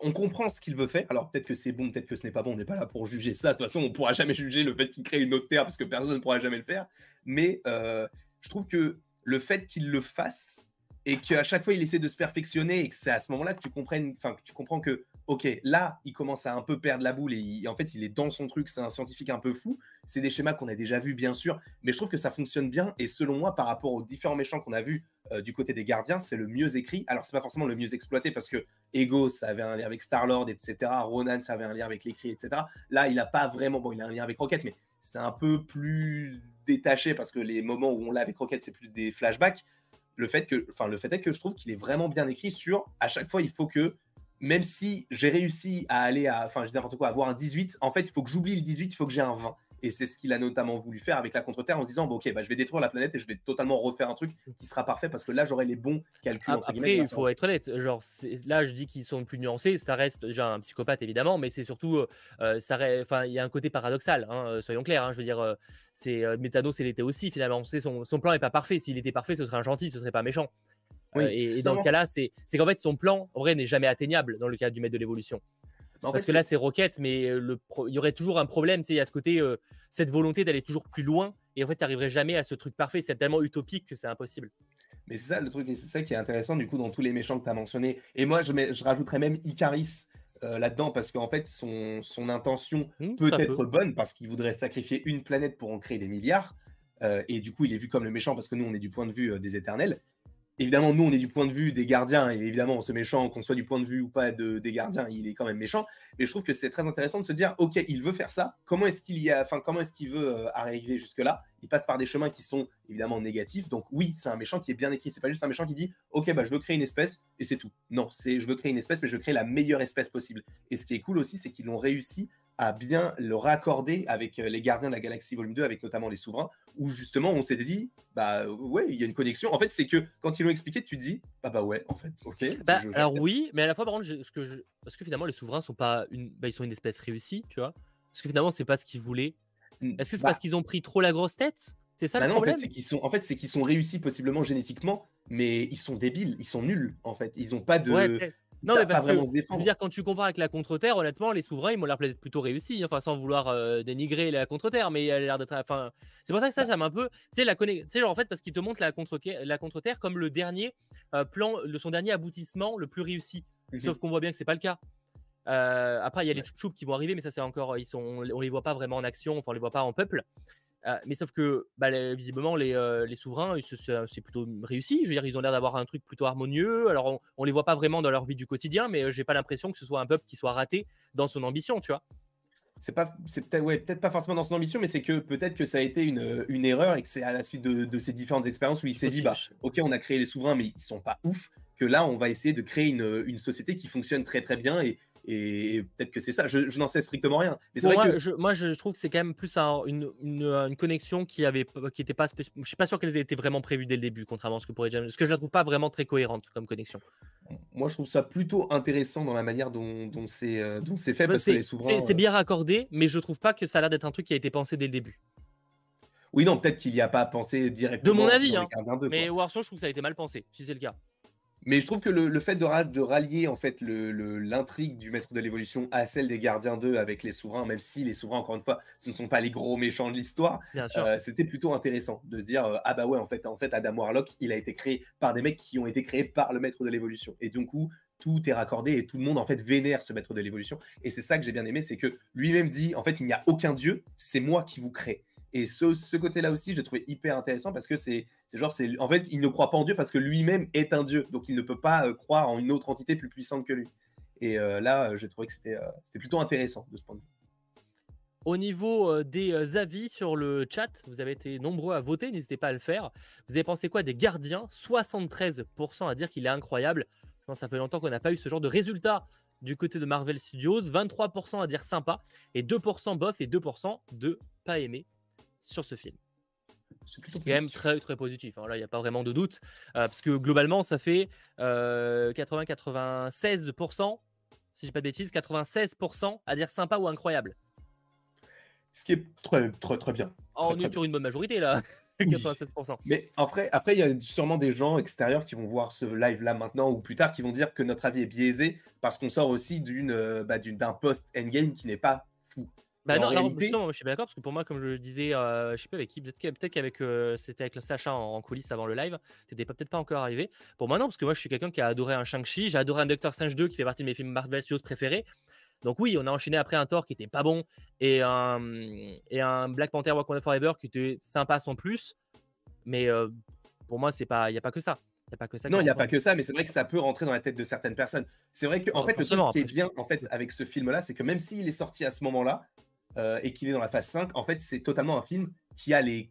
On comprend ce qu'il veut faire. Alors, peut-être que c'est bon, peut-être que ce n'est pas bon. On n'est pas là pour juger ça. De toute façon, on ne pourra jamais juger le fait qu'il crée une autre terre parce que personne ne pourra jamais le faire. Mais euh, je trouve que le fait qu'il le fasse et qu'à chaque fois il essaie de se perfectionner et que c'est à ce moment-là que tu que tu comprends que ok, là, il commence à un peu perdre la boule et en fait, il est dans son truc. C'est un scientifique un peu fou. C'est des schémas qu'on a déjà vus, bien sûr, mais je trouve que ça fonctionne bien. Et selon moi, par rapport aux différents méchants qu'on a vus euh, du côté des gardiens, c'est le mieux écrit. Alors, c'est pas forcément le mieux exploité parce que Ego, ça avait un lien avec Star-Lord, etc. Ronan, ça avait un lien avec l'écrit, etc. Là, il a pas vraiment. Bon, il a un lien avec Rocket, mais c'est un peu plus détaché parce que les moments où on l'a avec Rocket, c'est plus des flashbacks. Le fait, que, le fait est que je trouve qu'il est vraiment bien écrit sur à chaque fois, il faut que même si j'ai réussi à aller à, enfin, je dis n'importe quoi, avoir un 18, en fait, il faut que j'oublie le 18, il faut que j'ai un 20. Et c'est ce qu'il a notamment voulu faire avec la contre-terre en se disant bon, Ok, bah, je vais détruire la planète et je vais totalement refaire un truc qui sera parfait parce que là, j'aurai les bons calculs. Après, il faut être honnête. Genre, là, je dis qu'ils sont plus nuancés. Ça reste déjà un psychopathe, évidemment, mais c'est surtout. Euh, euh, ça il y a un côté paradoxal, hein, euh, soyons clairs. Hein, je veux dire, c'est Méthanos, il était aussi finalement. Son, son plan n'est pas parfait. S'il était parfait, ce serait un gentil, ce serait pas méchant. Et, dans le cas là, c'est qu'en fait, son plan, en vrai, n'est jamais atteignable dans le cas du maître de l'évolution. Parce que là, c'est Rocket, mais le il y aurait toujours un problème. Tu sais, il y a ce côté, cette volonté d'aller toujours plus loin. Et en fait, tu n'arriverais jamais à ce truc parfait. C'est tellement utopique que c'est impossible. Mais c'est ça le truc, et c'est ça qui est intéressant du coup dans tous les méchants que tu as mentionnés. Et moi, je, je rajouterais même Icaris là-dedans parce qu'en fait, son, son intention mmh, peut être bonne parce qu'il voudrait sacrifier une planète pour en créer des milliards. et du coup, il est vu comme le méchant parce que nous, on est du point de vue des éternels évidemment, nous, on est du point de vue des gardiens, et évidemment, ce méchant, qu'on soit du point de vue ou pas de, des gardiens, il est quand même méchant. Mais je trouve que c'est très intéressant de se dire, ok, il veut faire ça. Comment est-ce qu'il y a, comment est-ce qu'il veut euh, arriver jusque là Il passe par des chemins qui sont évidemment négatifs. Donc oui, c'est un méchant qui est bien écrit. C'est pas juste un méchant qui dit, ok, bah je veux créer une espèce et c'est tout. Non, c'est je veux créer une espèce, mais je veux créer la meilleure espèce possible. Et ce qui est cool aussi, c'est qu'ils l'ont réussi à bien le raccorder avec euh, les gardiens de la galaxie volume 2, avec notamment les souverains, où justement on s'était dit, bah ouais, il y a une connexion. En fait, c'est que quand ils l'ont expliqué, tu te dis, bah bah ouais, en fait, ok. Bah, alors oui, mais à la fois, par contre, ce que je... parce que finalement, les souverains sont pas une, bah, ils sont une espèce réussie, tu vois. Parce que finalement, c'est pas ce qu'ils voulaient. Est-ce que c'est parce bah qu'ils ont pris trop la grosse tête? C'est ça le problème En fait, c'est qu'ils sont, en fait, c'est qu'ils sont réussis possiblement génétiquement, mais ils sont débiles, ils sont nuls, en fait. Ils ont pas de. Non, mais pas vraiment se défendre. Je veux dire, quand tu compares avec la contre-terre, honnêtement, les souverains, ils m'ont l'air plutôt réussi. Enfin, sans vouloir euh, dénigrer la contre-terre, mais il a l'air d'être. Enfin, c'est pour ça que ça, bah ça m'a un peu. Tu sais, la sais, genre, en fait, parce qu'il te montre la contre-terre comme le dernier euh, plan, le, son dernier aboutissement le plus réussi. Mmh Sauf qu'on voit bien que c'est pas le cas. Euh, après, il y a les choup qui vont arriver, mais ça, c'est encore. Ils sont, on les voit pas vraiment en action, enfin, on les voit pas en peuple. Euh, mais sauf que bah, visiblement, les, euh, les souverains, c'est plutôt réussi. Je veux dire, ils ont l'air d'avoir un truc plutôt harmonieux. Alors, on, ne les voit pas vraiment dans leur vie du quotidien, mais j'ai pas l'impression que ce soit un peuple qui soit raté dans son ambition, tu vois. C'est pas, c'est peut-être, ouais, peut-être pas forcément dans son ambition, mais c'est que peut-être que ça a été une, une erreur et que c'est à la suite de, de, ces différentes expériences où il s'est dit, bah, ok, on a créé les souverains, mais ils sont pas ouf. Que là, on va essayer de créer une, une société qui fonctionne très très bien et, et peut-être que c'est ça. Je, n'en sais strictement rien. Mais c'est vrai moi, que... je, moi, je trouve que c'est quand même plus une, une, connexion qui avait, qui était pas. Je suis pas sûr qu'elle était vraiment prévue dès le début, contrairement à ce que pourrait dire. Parce que je la trouve pas vraiment très cohérente comme connexion. Moi, je trouve ça plutôt intéressant dans la manière dont, dont c'est euh, c'est fait parce que les souverains. C'est bien raccordé, mais je trouve pas que ça a l'air d'être un truc qui a été pensé dès le début. Oui, non, peut-être qu'il n'y a pas pensé directement. De mon avis, hein. mais Warson, je trouve que ça a été mal pensé, si c'est le cas. Mais je trouve que le, fait de, de, rallier en fait l'intrigue du maître de l'évolution à celle des gardiens 2 avec les souverains, même si les souverains, encore une fois, ce ne sont pas les gros méchants de l'histoire, euh, c'était plutôt intéressant de se dire euh, ah bah ouais en fait en fait Adam Warlock il a été créé par des mecs qui ont été créés par le maître de l'évolution et du coup tout est raccordé et tout le monde en fait vénère ce maître de l'évolution. Et c'est ça que j'ai bien aimé c'est que lui-même dit en fait il n'y a aucun dieu c'est moi qui vous crée et ce, côté-là aussi, je l'ai trouvé hyper intéressant parce que c'est genre, c'est en fait, il ne croit pas en Dieu parce que lui-même est un Dieu. Donc, il ne peut pas euh, croire en une autre entité plus puissante que lui. Et euh, là, euh, j'ai trouvé que c'était plutôt intéressant de ce point de vue. Au niveau des avis sur le chat, vous avez été nombreux à voter, n'hésitez pas à le faire. Vous avez pensé quoi des gardiens? 73% à dire qu'il est incroyable. Je pense que ça fait longtemps qu'on n'a pas eu ce genre de résultat du côté de Marvel Studios. 23% à dire sympa et 2% bof et 2% de pas aimé sur ce film. C'est quand même très, très positif. Hein. Là, il n'y a pas vraiment de doute. Euh, parce que globalement, ça fait 80-96%, euh, si je pas de bêtises, 96% à dire sympa ou incroyable. Ce qui est très, très, très bien. On est sur une bonne majorité là. 96%. Mais après, après, il y a sûrement des gens extérieurs qui vont voir ce live là maintenant ou plus tard qui vont dire que notre avis est biaisé parce qu'on sort aussi d'une, euh, bah, d'un post endgame qui n'est pas fou. Bah non, je suis d'accord parce que pour moi, comme je le disais, euh, je sais pas avec qui, peut-être qu'avec euh, c'était avec le Sacha en, coulisses avant le live, c'était peut-être pas encore arrivé. Pour moi, non, parce que moi, je suis quelqu'un qui a adoré un Shang-Chi, j'ai adoré un Doctor Strange 2 qui fait partie de mes films Marvel Studios préférés. Donc oui, on a enchaîné après un Thor qui était pas bon et un, et un Black Panther Wakanda Forever qui était sympa sans plus. Mais euh, pour moi, c'est pas, il y a pas que ça. Y a pas que ça non, il n'y a pas que ça, mais c'est vrai que ça peut rentrer dans la tête de certaines personnes. C'est vrai que, en fait, le truc qui est bien en fait, avec ce film-là, c'est que même s'il est sorti à ce moment-là, euh, et qu'il est dans la phase 5, en fait, c'est totalement un film qui a les,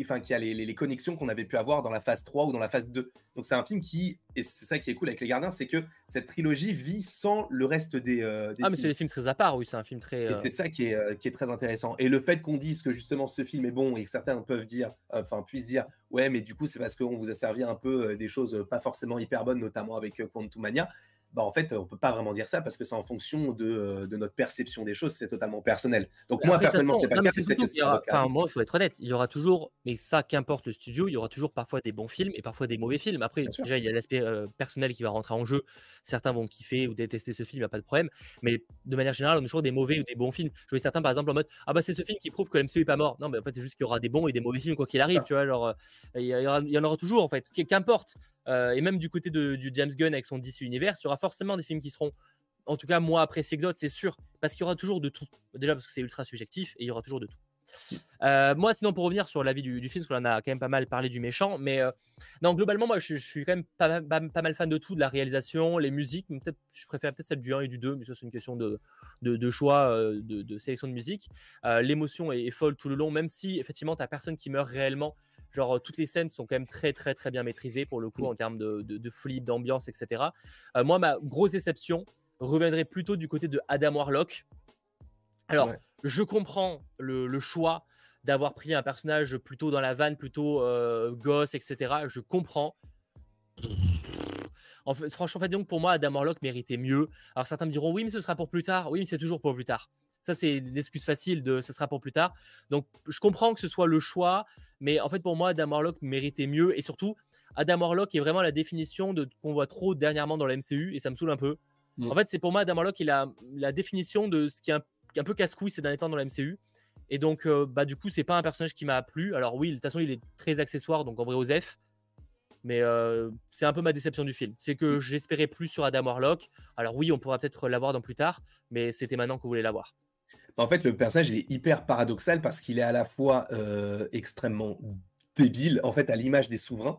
enfin, qui a les, les, connexions qu'on avait pu avoir dans la phase 3 ou dans la phase 2. Donc c'est un film qui, et c'est ça qui est cool avec Les Gardiens, c'est que cette trilogie vit sans le reste des... Euh, ah mais c'est des films très à part, oui, c'est un film très... c'est ça qui est, qui est très intéressant. Et le fait qu'on dise que justement ce film est bon et que certains peuvent dire, enfin puissent dire, ouais mais du coup c'est parce qu'on vous a servi un peu des choses pas forcément hyper bonnes, notamment avec Quantum Mania. Bah, en fait, on peut pas vraiment dire ça parce que c'est en fonction de, euh, de, notre perception des choses, c'est totalement personnel. Donc moi, personnellement, c'est pas le cas. Enfin, moi, il faut être honnête, il y aura toujours, mais ça, qu'importe le studio, il y aura toujours parfois des bons films et parfois des mauvais films. Après, déjà, il y a l'aspect euh, personnel qui va rentrer en jeu. Certains vont kiffer ou détester ce film, il n'y a pas de problème. Mais de manière générale, on a toujours des mauvais ou des bons films. Je vois certains, par exemple, en mode Ah bah c'est ce film qui prouve que l'MCU est pas mort. Non, mais en fait, c'est juste qu'il y aura des bons et des mauvais films, quoi qu'il arrive. Tu vois, genre, euh, il y, il y en aura toujours, en fait. Qu'importe. Euh, et même du côté de, du James Gunn avec son DC Universe, il y aura forcément des films qui seront, en tout cas, moins appréciés que d'autres, c'est sûr. Parce qu'il y aura toujours de tout. Déjà parce que c'est ultra subjectif et il y aura toujours de tout. Euh, moi, sinon, pour revenir sur l'avis du, du film, parce qu'on en a quand même pas mal parlé du méchant, mais euh, non, globalement, moi, je, suis quand même pas, mal fan de tout, de la réalisation, les musiques. Peut-être, je préfère peut-être celle du 1 et du 2, mais ça, c'est une question de, choix, de, sélection de musique. L'émotion est, est, folle tout le long, même si effectivement, tu n'as personne qui meurt réellement. Genre, toutes les scènes sont quand même très, très, très bien maîtrisées pour le coup, mmh. en termes de, de, flip, d'ambiance, etc. Euh, moi, ma grosse déception reviendrait plutôt du côté de Adam Warlock. Alors, je comprends le, choix d'avoir pris un personnage plutôt dans la vanne, plutôt euh, gosse, etc. Je comprends. En fait, franchement, en fait, donc pour moi, Adam Warlock méritait mieux. Alors certains me diront oui, mais ce sera pour plus tard. Oui, mais c'est toujours pour plus tard. Ça, c'est l'excuse facile de ce sera pour plus tard. Donc, je comprends que ce soit le choix, mais en fait, pour moi, Adam Warlock méritait mieux. Et surtout, Adam Warlock est vraiment la définition de qu'on voit trop dernièrement dans la MCU, et ça me saoule un peu. Mm. En fait, c'est pour moi, Adam Warlock, il a la définition de ce qui est un, peu casse-couille ces derniers temps dans la MCU. Et donc, euh, bah, du coup, c'est pas un personnage qui m'a plu. Alors, oui, de toute façon, il est très accessoire, donc en vrai, Osef. Mais euh, c'est un peu ma déception du film. C'est que mm. j'espérais plus sur Adam Warlock. Alors, oui, on pourra peut-être l'avoir dans plus tard, mais c'était maintenant que vous voulez l'avoir. En fait, le personnage il est hyper paradoxal parce qu'il est à la fois euh, extrêmement débile, en fait, à l'image des souverains,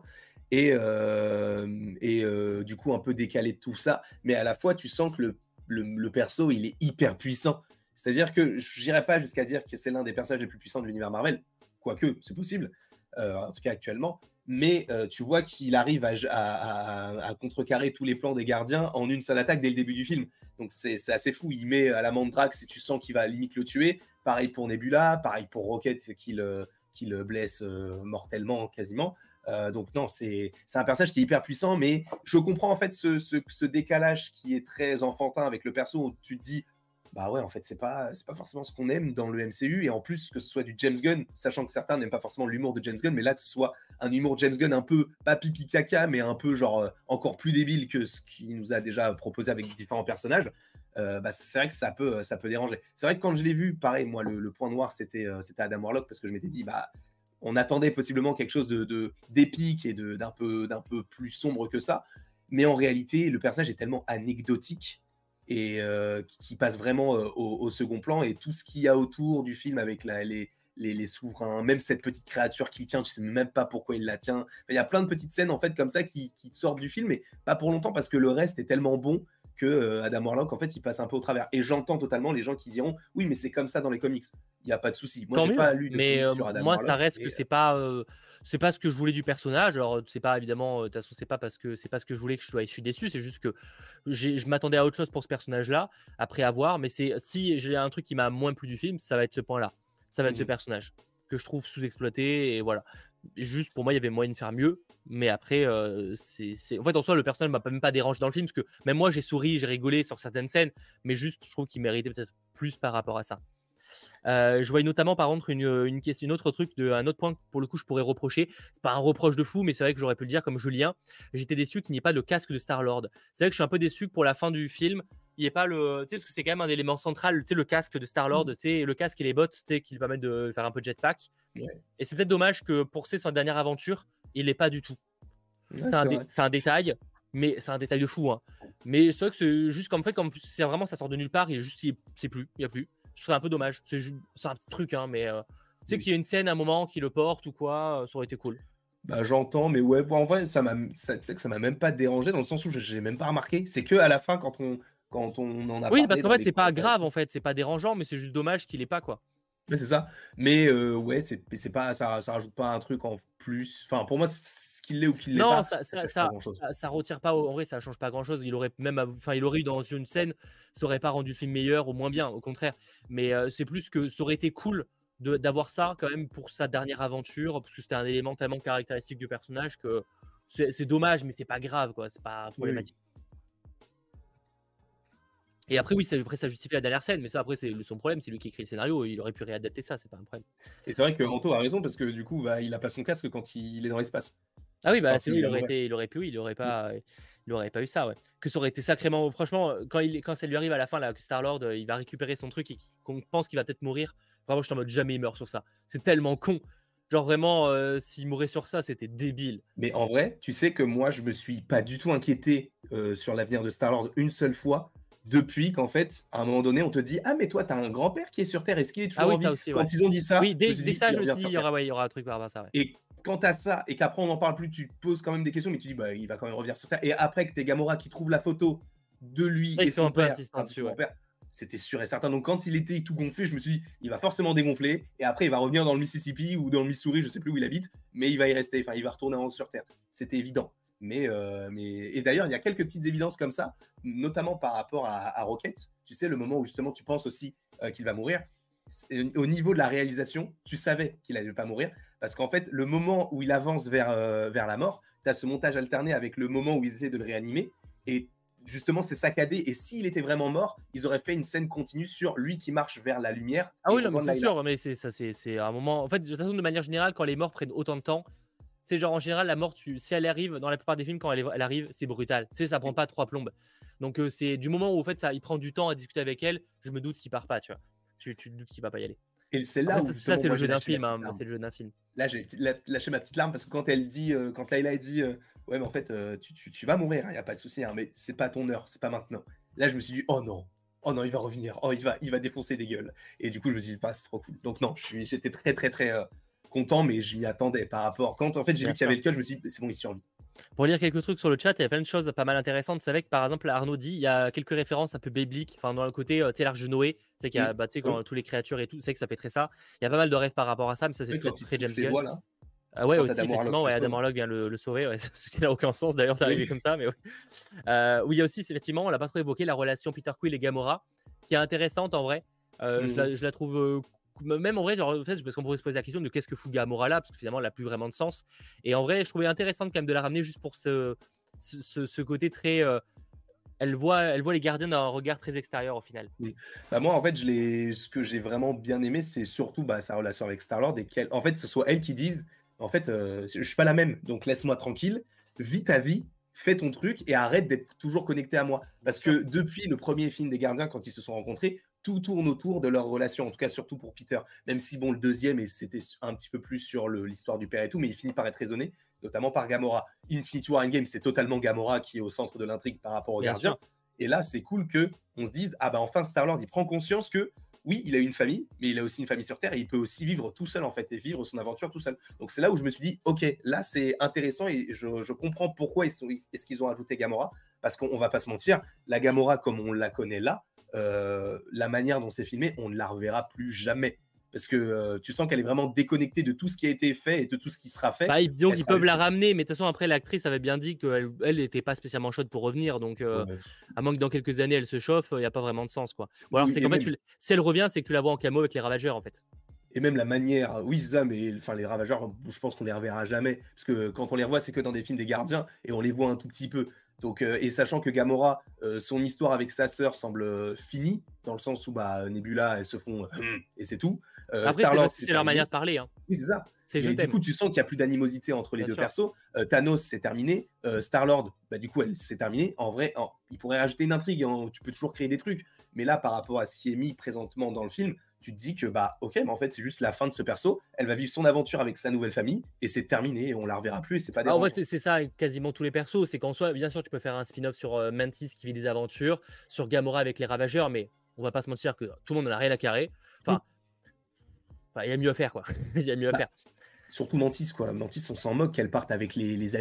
et, euh, euh, du coup un peu décalé de tout ça, mais à la fois tu sens que le, perso il est hyper puissant. C'est-à-dire que je n'irai pas jusqu'à dire que c'est l'un des personnages les plus puissants de l'univers Marvel, quoique c'est possible, en tout cas actuellement, mais tu vois qu'il arrive à, contrecarrer tous les plans des gardiens en une seule attaque dès le début du film. Donc c'est assez fou. Il met à la Mandrax et tu sens qu'il va limite le tuer. Pareil pour Nebula, pareil pour Rocket qui le, le blesse euh, mortellement quasiment. Euh, donc non, c'est un personnage qui est hyper puissant, mais je comprends en fait ce, ce, ce, décalage qui est très enfantin avec le perso où tu te dis bah ouais, en fait, c'est pas, c'est pas forcément ce qu'on aime dans le MCU. Et en plus, que ce soit du James Gunn, sachant que certains n'aiment pas forcément l'humour de James Gunn, mais là, que ce soit un humour James Gunn un peu, pas pipi caca, mais un peu genre euh, encore plus débile que ce qu'il nous a déjà proposé avec différents personnages, euh, bah, c'est vrai que ça peut, ça peut déranger. C'est vrai que quand je l'ai vu, pareil, moi, le, point noir, c'était, euh, c'était Adam Warlock, parce que je m'étais dit, bah, on attendait possiblement quelque chose de, d'épique et d'un, peu, d'un peu plus sombre que ça. Mais en réalité, le personnage est tellement anecdotique et euh, qui, passe vraiment euh, au, second plan. Et tout ce qu'il y a autour du film avec les, les, souverains, même cette petite créature qui tient, tu sais même pas pourquoi il la tient. il y a plein de petites scènes en fait comme ça qui, qui, sortent du film, mais pas pour longtemps parce que le reste est tellement bon que euh, Adam Warlock en fait il passe un peu au travers. Et j'entends totalement les gens qui diront oui mais c'est comme ça dans les comics. Il n'y a pas de souci. Moi j'ai pas lu de mais moi ça reste que c'est pas c'est pas ce que je voulais du personnage. Alors c'est pas évidemment, de toute façon c'est pas parce que c'est pas ce que je voulais que je, sois, je suis déçu. C'est juste que je m'attendais à autre chose pour ce personnage-là après avoir. Mais c'est si j'ai un truc qui m'a moins plu du film, ça va être ce point-là. Ça va être ce mmh personnage que je trouve sous-exploité et voilà. Juste pour moi, il y avait moyen de faire mieux, mais après, c'est en fait en soi le personnage m'a même pas dérangé dans le film parce que même moi j'ai souri, j'ai rigolé sur certaines scènes, mais juste je trouve qu'il méritait peut-être plus par rapport à ça. Euh, je voyais notamment par contre une, une, question, une autre truc, de, un autre point que pour le coup je pourrais reprocher. C'est pas un reproche de fou, mais c'est vrai que j'aurais pu le dire comme Julien. J'étais déçu qu'il n'y ait pas de casque de Star Lord. C'est vrai que je suis un peu déçu que pour la fin du film, il n'y ait pas le, tu sais, parce que c'est quand même un élément central, tu sais, le casque de Star Lord, mmh. tu sais, le casque et les bottes, tu sais, qui lui permettent de faire un peu de jetpack. Et c'est peut-être dommage que pour c'est sa dernière aventure, il l'ait pas du tout. c'est un, détail, mais c'est un détail de fou. Hein. Mais c'est vrai que c'est juste comme fait, comme c'est vraiment ça sort de nulle part, il est juste, c'est plus, il y a plus je trouve un peu dommage. C'est un petit truc, hein, mais euh, tu sais qu'il y a une scène, un moment qui le porte ou quoi, euh, ça aurait été cool. Bah, j'entends, mais ouais, en vrai, ça m'a, ça, que ça m'a même pas dérangé dans le sens où je n'ai même pas remarqué. C'est que à la fin, quand on, quand on en a Oui, parce qu'en fait, c'est pas grave, en fait, c'est pas dérangeant, mais c'est juste dommage qu'il ait pas, quoi. c'est ça. Mais ouais, c'est pas, ça, ça rajoute pas un truc en plus. Enfin, pour moi, qu'il l'est ou qu'il pas. Non, ça, ça, ça, ça, retire pas. En vrai, ça change pas grand chose. Il aurait même, enfin, il aurait eu dans une scène, ça aurait pas rendu le film meilleur ou moins bien, au contraire. Mais c'est plus que ça aurait été cool d'avoir ça quand même pour sa dernière aventure, parce que c'était un élément tellement caractéristique du personnage que c'est dommage, mais c'est pas grave, quoi. C'est pas problématique. Et après, oui, ça, après, ça justifie la dernière scène, mais ça, après, c'est son problème, c'est lui qui écrit le scénario, il aurait pu réadapter ça, c'est pas un problème. Et c'est vrai que Anto a raison, parce que du coup, bah, il a pas son casque quand il est dans l'espace. Ah oui, bah, c'est il, aurait été, il aurait pu, il aurait pas, il aurait pas eu ça, ouais. Que ça aurait été sacrément, franchement, quand, il, quand ça lui arrive à la fin, là, que Star-Lord, il va récupérer son truc et qu'on pense qu'il va peut-être mourir, vraiment, je suis en mode jamais il meurt sur ça. C'est tellement con. Genre vraiment, euh, s'il mourait sur ça, c'était débile. Mais en vrai, tu sais que moi, je me suis pas du tout inquiété euh, sur l'avenir de Star-Lord une seule fois depuis qu'en fait, à un moment donné, on te dit Ah, mais toi, t'as un grand-père qui est sur Terre, est-ce qu'il est toujours ah oui, en vie? Quand ils ont dit ça, oui, dès, ça, je me suis dit, il y, aura, il y aura un truc par rapport à ça. Et quand t'as ça, et qu'après on n'en parle plus, tu poses quand même des questions, mais tu dis Bah, il va quand même revenir sur Terre. Et après que t'es Gamora qui trouve la photo de lui et son père, c'était sûr et certain. Donc quand il était tout gonflé, je me suis dit, il va forcément dégonfler, et après il va revenir dans le Mississippi ou dans le Missouri, je sais plus où il habite, mais il va y rester, enfin il va retourner en sur Terre. C'était évident. Mais, euh, mais... Et d'ailleurs, il y a quelques petites évidences comme ça, notamment par rapport à, Rocket. Tu sais, le moment où justement tu penses aussi euh, qu'il va mourir. Au niveau de la réalisation, tu savais qu'il allait pas mourir. Parce qu'en fait, le moment où il avance vers, euh, vers la mort, tu as ce montage alterné avec le moment où ils essaient de le réanimer. Et justement, c'est saccadé. Et s'il était vraiment mort, ils auraient fait une scène continue sur lui qui marche vers la lumière. Ah oui, c'est sûr, mais c'est ça, c'est un moment. En fait, de toute façon, de manière générale, quand les morts prennent autant de temps, c'est genre en général la mort, tu, si elle arrive dans la plupart des films, quand elle, elle arrive, c'est brutal. Tu sais, ça prend pas trois plombes. Donc euh, c'est du moment où en fait ça, il prend du temps à discuter avec elle, je me doute qu'il part pas, tu vois. Tu, tu te doutes qu'il va pas y aller. Et c'est là où ça, c'est le jeu d'un film. Hein, c'est le jeu d'un film. Là, j'ai lâché ma petite larme parce que quand elle dit, euh, quand Layla dit, euh, ouais, mais en fait, tu, tu, vas mourir, il hein, y a pas de souci, hein, mais c'est pas ton heure, c'est pas maintenant. Là, je me suis dit, oh non, oh non, il va revenir, oh il va, il va défoncer des gueules. Et du coup, je me suis dit, pas, c'est trop cool. Donc non, j'étais très très très content, mais je m'y attendais par rapport. Quand en fait j'ai vu qu'il y avait le cut, je me suis dit, c'est bon, il survit. Pour lire quelques trucs sur le chat, il y a plein de choses pas mal intéressantes. C'est vrai que par exemple, Arnaud dit, il y a quelques références un peu bibliques, enfin dans le côté euh, l'arche de Noé, c'est qu'il y a, bah, tu sais, quand tous les créatures et tout, c'est que ça fait très ça. Il y a pas mal de rêves par rapport à ça, mais ça c'est très James Gunn. Ah ouais, aussi, effectivement, ouais, Adam Warlock vient le, sauver, ouais, ce qui n'a aucun sens d'ailleurs, ça arrivé comme ça, mais oui. Euh, oui, il y a aussi, effectivement, on l'a pas trop évoqué, la relation Peter Quill et Gamora, qui est intéressante en vrai. Euh, je, la, je, la, trouve euh, même en vrai, genre, en fait, parce qu'on pourrait se poser la question de qu'est-ce que fout Gamora là, parce que finalement, elle n'a plus vraiment de sens. Et en vrai, je trouvais intéressant quand même de la ramener juste pour ce, ce, côté très. Euh, elle, voit, elle voit les gardiens d'un regard très extérieur au final. Bah moi, en fait, je ce que j'ai vraiment bien aimé, c'est surtout bah, sa relation avec Star-Lord et qu'elle, en fait, ce soit elle qui dise en fait, euh, je suis pas la même, donc laisse-moi tranquille, vis ta vie, fais ton truc et arrête d'être toujours connecté à moi. Parce que depuis le premier film des Gardiens, quand ils se sont rencontrés, tout tourne autour de leur relation, en tout cas surtout pour Peter. Même si, bon, le deuxième, et c'était un petit peu plus sur l'histoire du père et tout, mais il finit par être raisonné, notamment par Gamora. Infinity War Endgame, c'est totalement Gamora qui est au centre de l'intrigue par rapport aux gardiens. Et là, c'est cool que on se dise, ah bah enfin, Star-Lord, il prend conscience que oui, il a une famille, mais il a aussi une famille sur Terre et il peut aussi vivre tout seul en fait et vivre son aventure tout seul. Donc c'est là où je me suis dit, ok, là c'est intéressant et je, comprends pourquoi est-ce qu'ils ont ajouté Gamora, parce qu'on va pas se mentir, la Gamora comme on la connaît là, euh, la manière dont c'est filmé, on ne la reverra plus jamais. Parce que euh, tu sens qu'elle est vraiment déconnectée de tout ce qui a été fait et de tout ce qui sera fait. Bah, donc ils peuvent la ramener, mais de toute façon, après, l'actrice avait bien dit qu'elle n'était pas spécialement chaude pour revenir. Donc, euh, à moins que dans quelques années, elle se chauffe, il n'y a pas vraiment de sens. Quoi. Ou alors, c'est qu'en fait, si elle revient, c'est que tu la vois en camo avec les ravageurs, en fait. Et même la manière, oui, ça, mais enfin, les ravageurs, je pense qu'on les reverra jamais. Parce que quand on les revoit, c'est que dans des films des gardiens et on les voit un tout petit peu. Donc, euh, et sachant que Gamora, euh, son histoire avec sa sœur semble euh, finie, dans le sens où bah, Nebula, elles se font et c'est tout. Après, c'est leur manière de parler. Hein. Oui, c'est ça. Et du coup, tu sens qu'il n'y a plus d'animosité entre les deux persos. Thanos, c'est terminé. Star-Lord, bah, du coup, c'est terminé. En vrai, il pourrait rajouter une intrigue. Hein. Tu peux toujours créer des trucs. Mais là, par rapport à ce qui est mis présentement dans le film, tu te dis que bah ok mais en fait c'est juste la fin de ce perso. Elle va vivre son aventure avec sa nouvelle famille et c'est terminé et on la reverra plus et c'est pas ah, en fait c'est ça quasiment tous les persos. C'est qu'en soi bien sûr tu peux faire un spin-off sur euh, Mantis qui vit des aventures sur Gamora avec les ravageurs mais on va pas se mentir que tout le monde en a rien à carrer. Enfin il y a mieux à faire quoi. Il y a mieux à bah, faire. surtout Mantis quoi. Mantis on s'en moque qu'elle parte avec les, les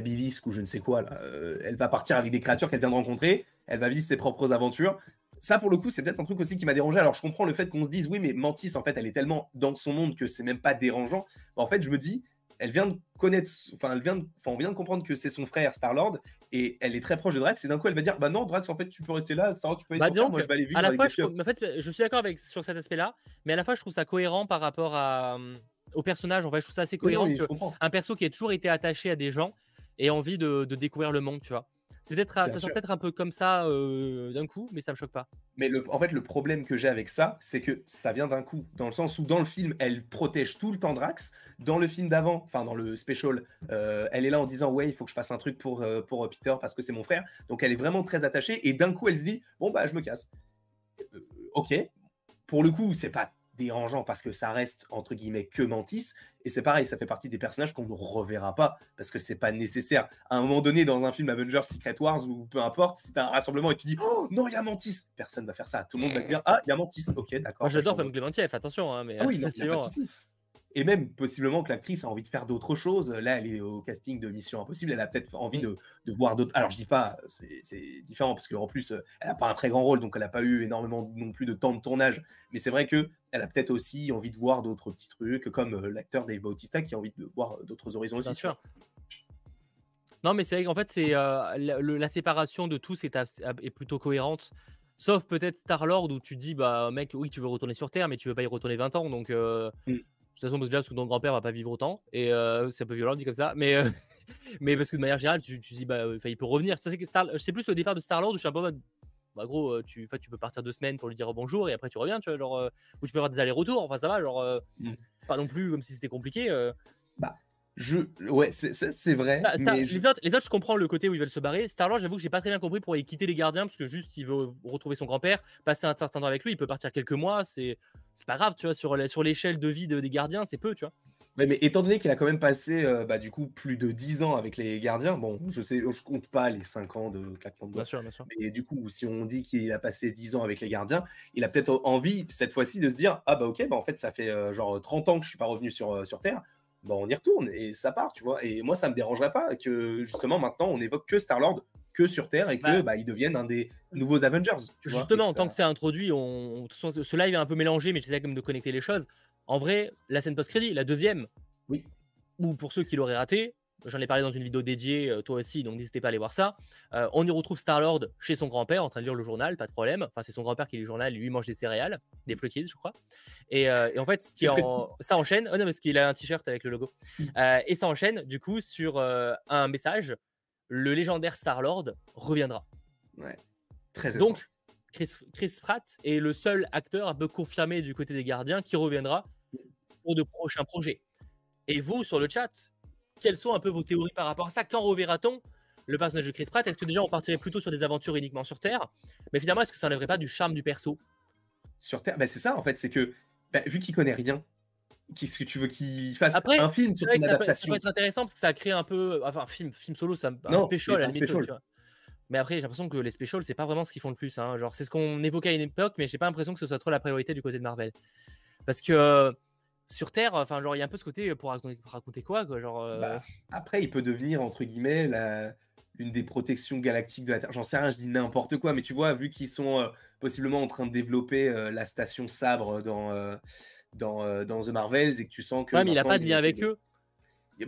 ou je ne sais quoi là. Euh, elle va partir avec des créatures qu'elle vient de rencontrer. Elle va vivre ses propres aventures ça, pour le coup, c'est peut-être un truc aussi qui m'a dérangé. Alors, je comprends le fait qu'on se dise, oui, mais Mantis, en fait, elle est tellement dans son monde que c'est même pas dérangeant. En fait, je me dis, elle vient de connaître, enfin, elle vient de, enfin, on vient de comprendre que c'est son frère Star-Lord et elle est très proche de Drax. Et d'un coup, elle va dire, bah non, Drax, en fait, tu peux rester là, Star, tu peux aller Bah, sur moi, je vais aller vivre à la avec fois, je, trouve- en fait, je suis d'accord avec sur cet aspect-là, mais à la fois, je trouve ça cohérent par rapport à, euh, au personnage. En fait, je trouve ça assez cohérent oui, que un perso qui a toujours été attaché à des gens ait envie de, de découvrir le monde, tu vois. C'est peut-être, Bien ça sort sûr. peut-être un peu comme ça euh, d'un coup, mais ça me choque pas. Mais le, en fait, le problème que j'ai avec ça, c'est que ça vient d'un coup. Dans le sens où, dans le film, elle protège tout le temps Drax. Dans le film d'avant, enfin, dans le special, euh, elle est là en disant Ouais, il faut que je fasse un truc pour, euh, pour Peter parce que c'est mon frère. Donc, elle est vraiment très attachée. Et d'un coup, elle se dit Bon, bah, je me casse. Ok. Pour le coup, c'est pas dérangeant parce que ça reste, entre guillemets, que Mantis. Et c'est pareil, ça fait partie des personnages qu'on ne reverra pas parce que c'est pas nécessaire. À un moment donné, dans un film Avengers Secret Wars ou peu importe, si t'as un rassemblement et tu dis Oh non, il y a Mantis, personne va faire ça. Tout le monde va dire Ah, il y a Mantis, ok, d'accord. Moi, j'adore Pam Clémentieff, attention, hein, mais ah oui, non, Et même possiblement que l'actrice a envie de faire d'autres choses. Là, elle est au casting de Mission Impossible. Elle a peut-être envie Mm. de, de voir d'autres. Alors, je dis pas, c'est différent parce qu'en plus, euh, elle n'a pas un très grand rôle, donc elle n'a pas eu énormément non plus de temps de tournage. Mais c'est vrai que elle a peut-être aussi envie de voir d'autres petits trucs, comme euh, l'acteur Dave Bautista qui a envie de voir euh, d'autres horizons aussi. bien sûr. Non, mais c'est vrai qu'en fait, c'est euh, la, séparation de tous est, plutôt cohérente. Sauf peut-être Star-Lord où tu dis, bah mec, oui, tu veux retourner sur Terre, mais tu veux pas y retourner 20 ans. Donc, euh, Mm. De toute façon, parce que déjà, parce que ton grand-père va pas vivre autant. Et euh, c'est un peu violent dit comme ça. Mais, euh, mais parce que de manière générale, tu, dis, bah, enfin, il peut revenir. Ça, C'est que Star- c'est plus le départ de Star-Lord où je suis un peu en mode, bah gros, euh, tu, tu peux partir deux semaines pour lui dire bonjour et après tu reviens, tu vois, genre, euh, ou tu peux avoir des allers-retours. Enfin, ça va, genre, euh, Mm. c'est pas non plus comme si c'était compliqué. euh. Je... Ouais, c'est- c'est c'est vrai. Bah, Star- mais je- les, autres, les autres, je comprends le côté où ils veulent se barrer. Star-Lord, j'avoue que j'ai pas très bien compris pour y quitter les gardiens parce que juste il veut retrouver son grand-père, passer un certain temps avec lui. Il peut partir quelques mois, c'est c'est pas grave, tu vois. Sur la- sur l'échelle de vie de- des gardiens, c'est peu, tu vois. Ouais, mais étant donné qu'il a quand même passé euh, bah, du coup plus de 10 ans avec les gardiens, bon, je sais, je compte pas les 5 ans de claquement de doigts. Bien sûr, bien sûr. Mais du coup, si on dit qu'il a passé 10 ans avec les gardiens, il a peut-être envie cette fois-ci de se dire Ah bah ok, bah en fait, ça fait euh, genre 30 ans que je suis pas revenu sur, euh, sur Terre, bah on y retourne et ça part, tu vois. Et moi, ça me dérangerait pas que justement maintenant on évoque que Star-Lord que sur Terre et que Bah. bah, il devienne un des nouveaux Avengers. tu. Justement, en tant que c'est introduit, on, de toute façon, ce live est un peu mélangé, mais j'essaie quand même de connecter les choses. En vrai, la scène post-crédit, la deuxième, Oui. ou pour ceux qui l'auraient raté, j'en ai parlé dans une vidéo dédiée, euh, toi aussi, donc n'hésitez pas à aller voir ça. Euh, on y retrouve Star-Lord chez son grand-père en train de lire le journal, pas de problème. Enfin, c'est son grand-père qui lit le journal, lui il mange des céréales, des Flockies, je crois. Et, euh, et en fait, ce qui en- ça enchaîne, oh non, parce qu'il a un t-shirt avec le logo. Euh, et ça enchaîne, du coup, sur un message le légendaire Star-Lord reviendra. Très. Donc, Chris, Chris Pratt est le seul acteur un peu confirmé du côté des gardiens qui reviendra pour de prochains projets. Et vous, sur le chat, quelles sont un peu vos théories par rapport à ça? Quand reverra-t-on le personnage de Chris Pratt? Est-ce que déjà on partirait plutôt sur des aventures uniquement sur Terre? Mais finalement, est-ce que ça n'enlèverait pas du charme du perso? Sur Terre, bah, c'est ça en fait, c'est que bah, vu qu'il connaît rien, qu'est-ce que tu veux qu'il fasse Après, un film sur son que ça peut, ça adaptation? peut être intéressant parce que ça a créé un peu. Enfin, film, film solo, ça, un Non, special mais à un special. tu vois. Mais après, j'ai l'impression que les specials, c'est pas vraiment ce qu'ils font le plus. hein. Genre, c'est ce qu'on évoquait à une époque, mais j'ai pas l'impression que ce soit trop la priorité du côté de Marvel. Parce que euh, sur Terre, enfin, genre, il y a un peu ce côté euh, pour raconter, pour raconter quoi, quoi. Genre, euh, Bah, après, il peut devenir, entre guillemets, la... l'une des protections galactiques de la Terre. J'en sais rien, je dis n'importe quoi, mais tu vois, vu qu'ils sont euh, possiblement en train de développer euh, la station Sabre dans, euh, dans, dans The Marvels et que tu sens que. ouais, mais il a maintenant, pas de lien avec eux.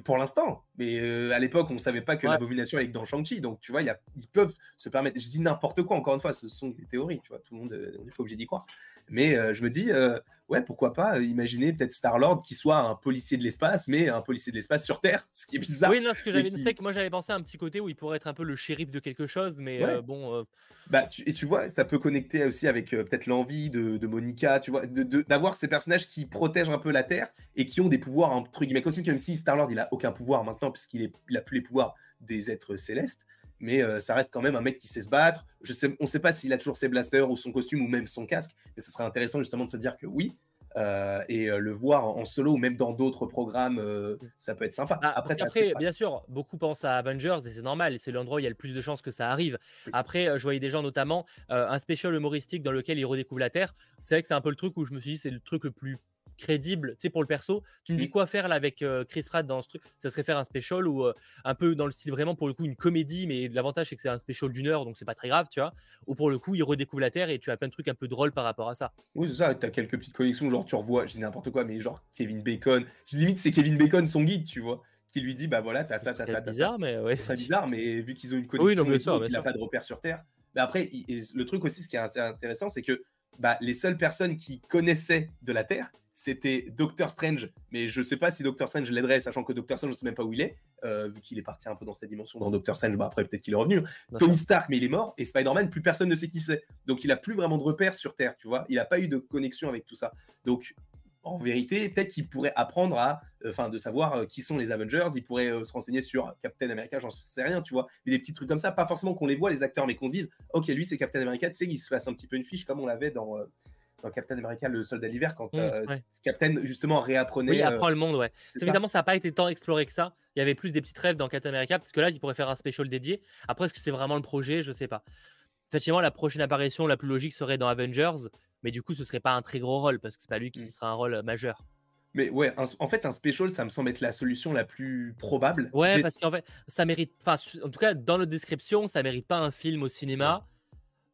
Pour l'instant, mais à l'époque, on ne savait pas que Ouais. l'abomination allait dans Shang-Chi, donc tu vois, y a- ils peuvent se permettre. Je dis n'importe quoi, encore une fois, ce sont des théories, tu vois, tout le monde, on n'est pas obligé d'y croire. Mais euh, je me dis, euh, ouais, pourquoi pas euh, imaginer peut-être Star-Lord qui soit un policier de l'espace, mais un policier de l'espace sur Terre, ce qui est bizarre. Oui, non, ce que j'avais, qui- c'est que moi j'avais pensé à un petit côté où il pourrait être un peu le shérif de quelque chose, mais Ouais. euh, bon, Bah, tu- et tu vois, ça peut connecter aussi avec peut-être l'envie de, de Monica, tu vois, d'avoir ces personnages qui protègent un peu la Terre et qui ont des pouvoirs entre guillemets cosmiques, même si Star-Lord, il a aucun pouvoir maintenant, puisqu'il est, il a plus les pouvoirs des êtres célestes, mais euh, ça reste quand même un mec qui sait se battre. Je sais, on ne sait pas s'il a toujours ses blasters ou son costume ou même son casque, mais ce serait intéressant justement de se dire que oui. euh, et euh, le voir en, solo ou même dans d'autres programmes, euh, ça peut être sympa. Ah, Après, bien sûr, beaucoup pensent à Avengers et c'est normal, c'est l'endroit où il y a le plus de chances que ça arrive. Oui. Après, je voyais des gens notamment euh, un spécial humoristique dans lequel ils redécouvrent la Terre. C'est vrai que c'est un peu le truc où je me suis dit c'est le truc le plus crédible, tu sais, pour le perso. Tu me dis quoi faire là avec Chris Pratt dans ce truc? Ça serait faire un special ou un peu dans le style vraiment pour le coup une comédie, mais l'avantage c'est que c'est un special d'une heure, donc c'est pas très grave, tu vois? Ou pour le coup, il redécouvre la Terre et tu as plein de trucs un peu drôles par rapport à ça. Oui, c'est ça. Tu as quelques petites connexions, genre tu revois, dis n'importe quoi, mais genre Kevin Bacon. Je limite c'est Kevin Bacon son guide, tu vois qui lui dit bah voilà t'as ça t'as ça t'as bizarre mais ouais c'est bizarre mais vu qu'ils ont une connexion oui, il n'a pas de repère sur Terre mais après le truc aussi ce qui est intéressant c'est que bah, les seules personnes qui connaissaient de la Terre, c'était Doctor Strange. Mais je sais pas si Doctor Strange l'aiderait, sachant que Doctor Strange, je sais même pas où il est, euh, vu qu'il est parti un peu dans cette dimension dans Doctor Strange. Bah, après, peut-être qu'il est revenu. Tony Stark, mais il est mort. Et Spider-Man, plus personne ne sait qui c'est. Donc, il a plus vraiment de repères sur Terre, tu vois. Il a pas eu de connexion avec tout ça. Donc, en vérité, peut-être qu'il pourrait apprendre à, enfin, de savoir euh, qui sont les Avengers. Il pourrait euh, se renseigner sur Captain America, j'en sais rien, tu vois. Mais des petits trucs comme ça, pas forcément qu'on les voit les acteurs, mais qu'on dise, ok, lui c'est Captain America, tu sais, qu'il se fasse un petit peu une fiche comme on l'avait dans, dans Captain America, le soldat d'hiver, quand mmh, Captain justement réapprenait. Oui, apprend le monde, ouais. Évidemment, ça n'a pas été tant exploré que ça. Il y avait plus des petits rêves dans Captain America, parce que là, il pourrait faire un special dédié. Après, est-ce que c'est vraiment le projet? Je sais pas. Effectivement, la prochaine apparition la plus logique serait dans Avengers, mais du coup, ce serait pas un très gros rôle parce que c'est pas lui qui mmh. sera un rôle majeur. Mais ouais, en fait, un special, ça me semble être la solution la plus probable. Ouais, parce qu'en fait, ça mérite. Enfin, en tout cas, dans notre description, ça mérite pas un film au cinéma.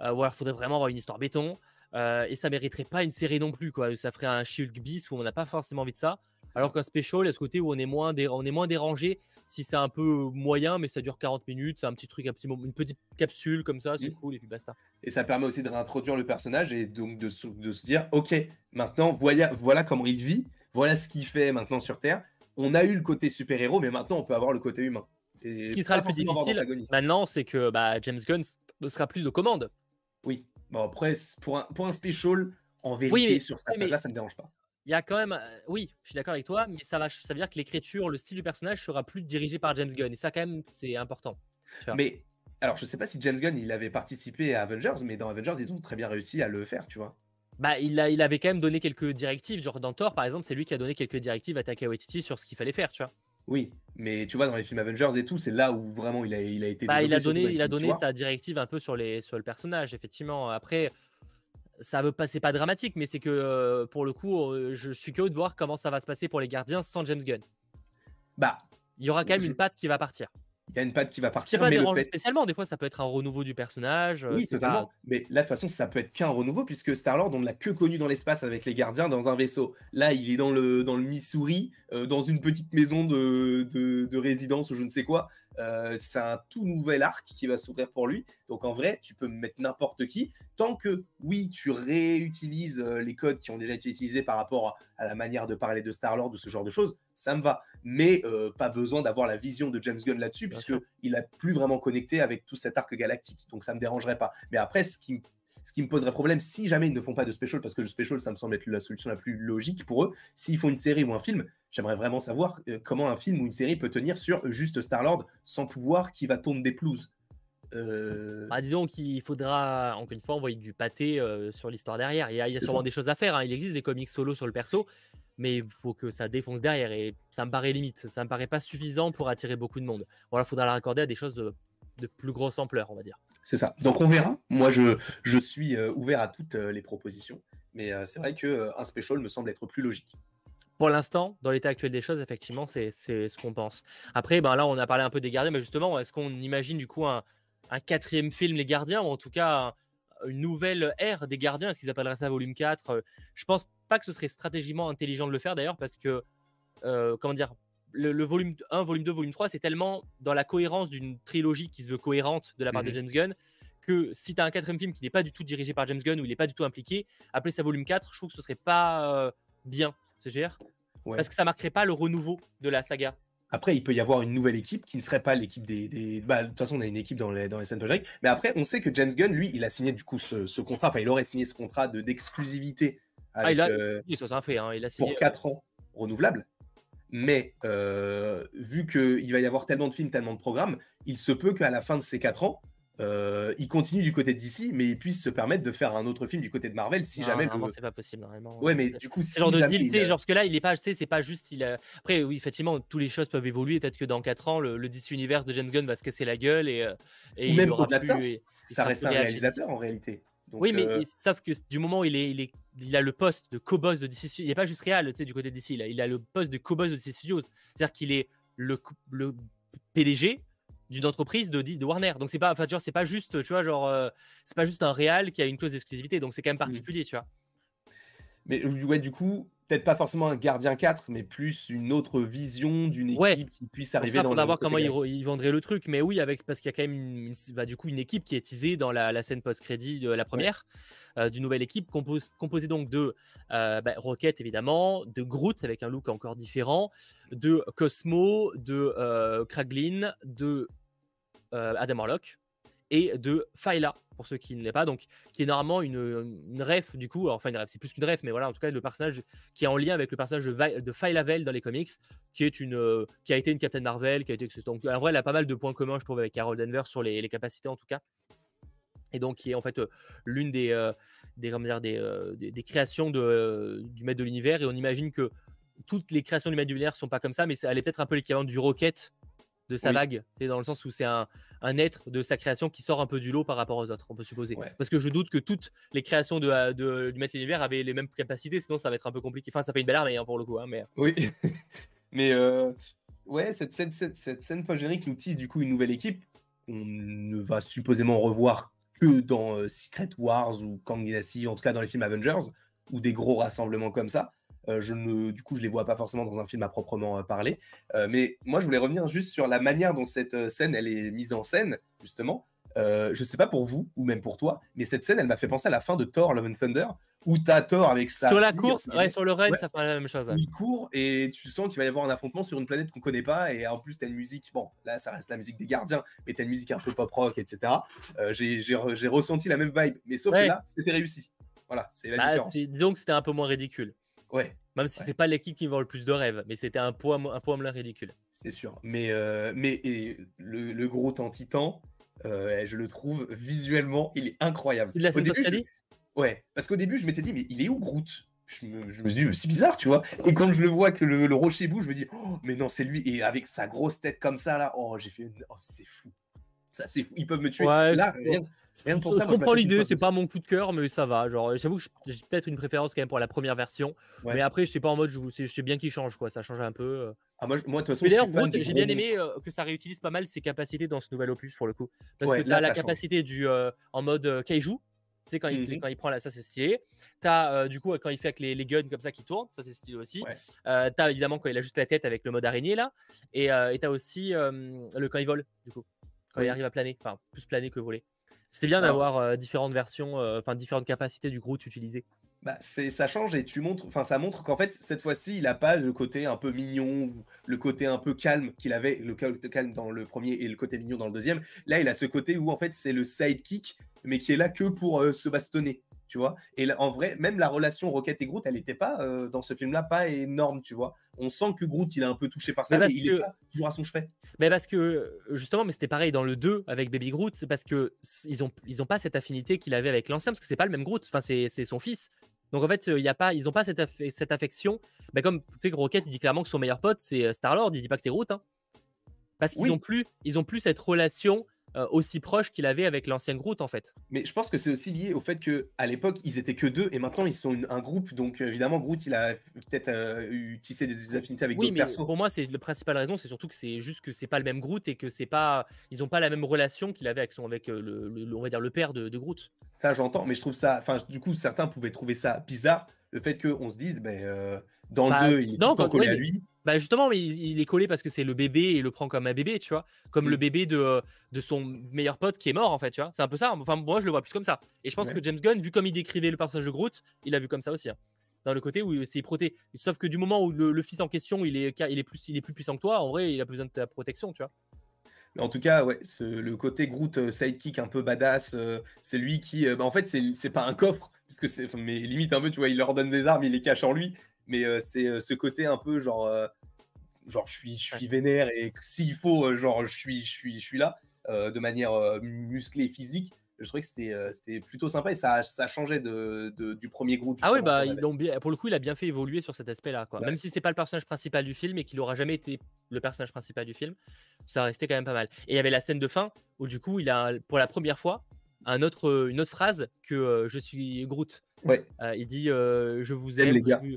Euh, ou alors, il faudrait vraiment avoir une histoire béton. Euh, et ça mériterait pas une série non plus, quoi. Ça ferait un Shulk bis où on n'a pas forcément envie de ça. Alors qu'un special, a ce côté où on est moins, on est moins dérangé si c'est un peu moyen, mais ça dure 40 minutes, c'est un petit truc, un petit une petite capsule comme ça, c'est mmh. cool, et puis basta. Et ça permet aussi de réintroduire le personnage et donc de, de se dire, ok, maintenant, voilà, voilà comment il vit, voilà ce qu'il fait maintenant sur Terre. On a eu le côté super-héros, mais maintenant, on peut avoir le côté humain. ce qui sera le plus difficile maintenant, c'est que bah, James Gunn ne sera plus aux commandes. Oui, bon, après, pour un, pour un special, en vérité, sur cette affaire-là, ça ne me dérange pas il y a quand même, euh, oui, je suis d'accord avec toi, mais ça va, ça veut dire que l'écriture, le style du personnage sera plus dirigé par James Gunn, et ça quand même, c'est important. Mais alors, je sais pas si James Gunn il avait participé à Avengers, mais dans Avengers, ils ont très bien réussi à le faire, tu vois. Bah, il, a, il avait quand même donné quelques directives, genre dans Thor, par exemple, c'est lui qui a donné quelques directives à Taika Waititi sur ce qu'il fallait faire, tu vois. Oui, mais tu vois, dans les films Avengers et tout, c'est là où vraiment il a, il a été. Bah, il a donné, il a donné sa directive un peu sur, les, sur le personnage, effectivement. Après, ça veut pas, c'est pas dramatique, mais c'est que pour le coup, je suis curieux de voir comment ça va se passer pour les gardiens sans James Gunn. Bah, il y aura quand même une patte qui va partir. Il y a une patte qui va partir. mais le spécialement, des fois, ça peut être un renouveau du personnage. Oui, totalement. Mais là, de toute façon, ça peut être qu'un renouveau, puisque Star-Lord, on ne l'a que connu dans l'espace avec les gardiens dans un vaisseau. Là, il est dans le, dans le Missouri, dans une petite maison de, de, de, résidence ou je ne sais quoi. Euh, c'est un tout nouvel arc qui va s'ouvrir pour lui. Donc en vrai, tu peux mettre n'importe qui. Tant que, oui, tu réutilises euh, les codes qui ont déjà été utilisés par rapport à la manière de parler de Star-Lord ou ce genre de choses, ça me va. Mais euh, pas besoin d'avoir la vision de James Gunn là-dessus, puisqu'il n'a plus vraiment connecté avec tout cet arc galactique. Donc ça ne me dérangerait pas. Mais après, ce qui me ce qui me poserait problème si jamais ils ne font pas de special, parce que le special, ça me semble être la solution la plus logique pour eux. S'ils font une série ou un film, j'aimerais vraiment savoir euh, comment un film ou une série peut tenir sur juste Star-Lord sans pouvoir qui va tourner des pelouses. Euh... Bah, disons qu'il faudra, encore une fois, envoyer du pâté euh, sur l'histoire derrière. Il y a, il sûrement des choses à faire. Hein. Il existe des comics solo sur le perso, mais il faut que ça défonce derrière. Et ça me paraît limite. Ça me paraît pas suffisant pour attirer beaucoup de monde. Voilà, il faudra la raccorder à des choses de, de plus grosse ampleur, on va dire. C'est ça. Donc on verra. Moi, je, je suis euh, ouvert à toutes euh, les propositions. Mais euh, c'est vrai qu'un special me semble être plus logique. Pour l'instant, dans l'état actuel des choses, effectivement, c'est ce qu'on pense. Après, ben là, on a parlé un peu des gardiens, mais justement, est-ce qu'on imagine du coup un, quatrième film, Les Gardiens, ou en tout cas une nouvelle ère des gardiens Est-ce qu'ils appelleraient ça volume 4 Je pense pas que ce serait stratégiquement intelligent de le faire d'ailleurs, parce que, comment dire, le, volume 1, volume 2, volume 3, c'est tellement dans la cohérence d'une trilogie qui se veut cohérente de la part de mhm. James Gunn que si tu as un quatrième film qui n'est pas du tout dirigé par James Gunn ou il n'est pas du tout impliqué, appeler ça volume 4, je trouve que ce serait pas euh, bien, c'est dire Parce que ça marquerait pas le renouveau de la saga. Après, il peut y avoir une nouvelle équipe qui ne serait pas l'équipe des. Bah, de toute façon, on a une équipe dans les, dans les scènes Mais après, on sait que James Gunn, lui, il a signé du coup ce, contrat, enfin, il aurait signé ce contrat d'exclusivité. ah, il a, euh, ça c'est un fait, hein, il a signé. Pour 4 ans renouvelable. Mais euh, vu qu'il va y avoir tellement de films, tellement de programmes, il se peut qu'à la fin de ces 4 ans, euh, il continue du côté de DC, mais il puisse se permettre de faire un autre film du côté de Marvel si jamais. Normalement, c'est pas possible. Normalement. Ouais, mais du coup, c'est genre de deal, genre parce que là, il est pas, c'est pas juste. Il Après, oui, effectivement, toutes les choses peuvent évoluer. Peut-être que dans 4 ans, le, DC Universe de James Gunn va se casser la gueule et, euh, et Ou même au-delà de ça, ça reste un réalisateur en réalité. Oui, mais sauf que du moment où il, est, il, est, il a le poste de co-boss de DC Studios, il n'est pas juste réel, tu sais, du côté de DC, il a, il a le poste de co-boss de DC Studios. C'est-à-dire qu'il est le, le PDG d'une entreprise de, de Warner. Donc c'est pas, enfin, c'est pas juste, tu vois, genre, c'est pas juste un réal qui a une clause d'exclusivité. Donc c'est quand même mmh. particulier, tu vois. Mais ouais, du coup, peut-être pas forcément un gardien 4, mais plus une autre vision d'une équipe qui puisse arriver dans le voir comment ils, ils, vendraient le truc. Mais oui, avec parce qu'il y a quand même une, bah, du coup une équipe qui est teasée dans la, scène post-crédit de la première, euh, d'une nouvelle équipe composée donc de euh, bah, Rocket évidemment, de Groot avec un look encore différent, de Cosmo, de euh, Kraglin, de Adam Warlock et de Phyla pour ceux qui ne l'est pas, donc qui est normalement une, ref du coup, enfin une ref, c'est plus qu'une ref, mais voilà, en tout cas le personnage qui est en lien avec le personnage de, de Phyla dans les comics, qui est une, euh, qui a été une Captain Marvel, qui a été, donc en vrai, elle a pas mal de points communs, je trouve, avec Carol Danvers sur les, capacités en tout cas, et donc qui est en fait euh, l'une des, euh, des, dire, des, des, créations de, du maître de l'univers, et on imagine que toutes les créations du maître de l'univers sont pas comme ça, mais elle est peut-être un peu l'équivalent du Rocket de sa vague, c'est dans le sens où c'est un, un, être de sa création qui sort un peu du lot par rapport aux autres, on peut supposer. Parce que je doute que toutes les créations de, de du Maître Univers avaient les mêmes capacités, sinon ça va être un peu compliqué. Enfin, ça fait une belle armée hein, pour le coup. Hein, mais... Oui, mais euh, ouais, cette, cette, cette, cette scène post-générique nous tisse du coup une nouvelle équipe. On ne va supposément revoir que dans euh, Secret Wars ou Kang Dynasty, en tout cas dans les films Avengers, ou des gros rassemblements comme ça. Euh, je ne, du coup, je les vois pas forcément dans un film à proprement euh, parler. Euh, mais moi, je voulais revenir juste sur la manière dont cette scène, elle est mise en scène, justement. Euh, je sais pas pour vous ou même pour toi, mais cette scène, elle m'a fait penser à la fin de Thor Love and Thunder, où tu as Thor avec sa. Sur la course, ouais, sur le run, ça fait la même chose. Il court et tu sens qu'il va y avoir un affrontement sur une planète qu'on connaît pas, et en plus, tu as une musique, bon, là, ça reste la musique des gardiens, mais tu as une musique un peu pop rock, etc. J'ai ressenti la même vibe, mais sauf que là, c'était réussi. Voilà, c'est la bah, différence. Disons que c'était un peu moins ridicule. Ouais. Même si c'est pas l'équipe qui vend le plus de rêves, mais c'était un poids, un poids ridicule. C'est sûr. Mais, euh, mais le, le, gros en titan, euh, je le trouve visuellement, il est incroyable. Il Au début, Ouais, parce qu'au début, je m'étais dit, mais il est où Groot? Je me, je me, suis dit, c'est bizarre, tu vois. Et quand je le vois que le, rocher bouge, je me dis, oh, mais non, c'est lui. Et avec sa grosse tête comme ça, là, oh, j'ai fait, oh, c'est fou. Ça, c'est fou. Ils peuvent me tuer. là, rien, je comprends l'idée, c'est pas mon coup de cœur, mais ça va. Genre, j'avoue que j'ai peut-être une préférence quand même pour la première version, mais après, je sais pas en mode, je, sais bien qu'il change, quoi. Ça change un peu. Euh. Ah, moi, moi, de toute façon, d'ailleurs, j'ai bien aimé euh, que ça réutilise pas mal ses capacités dans ce nouvel opus pour le coup, parce que là, la capacité du euh, en mode kaiju. Tu sais, quand, il, mmh quand il prend là, ça c'est stylé. T'as du coup, quand il fait avec les, les, guns comme ça qui tournent, ça c'est stylé aussi. t'as évidemment quand il a juste la tête avec le mode araignée là. Et t'as aussi le quand il vole, du coup. Quand il arrive à planer, enfin, plus planer que voler. C'était bien d'avoir euh, différentes versions, euh, enfin différentes capacités du Groot utilisées. Bah, c'est ça change et tu montres, enfin ça montre qu'en fait cette fois-ci il n'a pas le côté un peu mignon, le côté un peu calme qu'il avait, le côté calme dans le premier et le côté mignon dans le deuxième. Là il a ce côté où en fait c'est le sidekick mais qui est là que pour euh, se bastonner tu vois. Et en vrai, même la relation Rocket et Groot, elle n'était pas euh, dans ce film-là pas énorme, tu vois. On sent que Groot, il est un peu touché par ça, mais, il est pas toujours à son chevet. Mais parce que justement, mais c'était pareil dans le 2 avec Baby Groot, c'est parce que ils ont ils ont pas cette affinité qu'il avait avec l'ancien parce que c'est pas le même Groot, enfin c'est son fils. Donc en fait, il y a pas, ils n'ont pas cette, cette affection. Mais comme tu sais Rocket, il dit clairement que son meilleur pote c'est euh, Star Lord, il dit pas que c'est Groot. Hein. Parce qu'ils ont plus, ils ont plus cette relation euh, aussi proche qu'il avait avec l'ancienne Groot en fait. Mais je pense que c'est aussi lié au fait que à l'époque ils étaient que deux et maintenant ils sont un groupe donc euh, évidemment Groot il a peut-être euh, eu tissé des, affinités avec d'autres personnes. Pour moi c'est la principale raison c'est surtout que c'est juste que c'est pas le même Groot et que c'est pas ils ont pas la même relation qu'il avait avec son avec le, on va dire le père de, de Groot. Ça j'entends mais je trouve ça enfin du coup certains pouvaient trouver ça bizarre le fait qu'on se dise ben dans le 2 bah, il est non, collé à lui. Bah justement, mais il, est collé parce que c'est le bébé et il le prend comme un bébé, tu vois. Comme le mmh. bébé de, de son meilleur pote qui est mort, en fait, tu vois. C'est un peu ça. Enfin, moi, je le vois plus comme ça. Et je pense que James Gunn, vu comme il décrivait le personnage de Groot, il a vu comme ça aussi. Hein. Dans le côté où c'est proté. Sauf que du moment où le, fils en question, il est, il, est plus, il est plus puissant que toi, en vrai, il a besoin de ta protection, tu vois. En tout cas, ouais, le côté Groot euh, sidekick un peu badass, euh, c'est lui qui. Euh, bah, en fait, c'est pas un coffre, puisque c'est. Mais limite un peu, tu vois, il leur donne des armes, il les cache en lui mais euh, c'est euh, ce côté un peu genre euh, genre je suis je suis vénère et s'il faut genre je suis je suis je suis là de manière musclée physique je trouvais que c'était plutôt sympa et ça, ça changeait de, du premier groupe. Ah oui, bah, ils pour le coup, il a bien fait évoluer sur cet aspect-là. Quoi. Même si c'est pas le personnage principal du film et qu'il aura jamais été le personnage principal du film, ça restait quand même pas mal. Et il y avait la scène de fin où, du coup, il a, pour la première fois, un autre, une autre phrase que je suis Groot. Ouais. il dit Je vous aime, les gars. Je,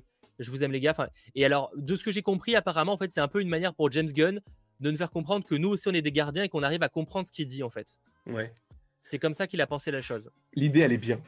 vous aime les gars. et alors, de ce que j'ai compris, apparemment, en fait, c'est un peu une manière pour James Gunn de nous faire comprendre que nous aussi, on est des gardiens et qu'on arrive à comprendre ce qu'il dit, en fait. Ouais. C'est comme ça qu'il a pensé la chose. L'idée, elle est bien.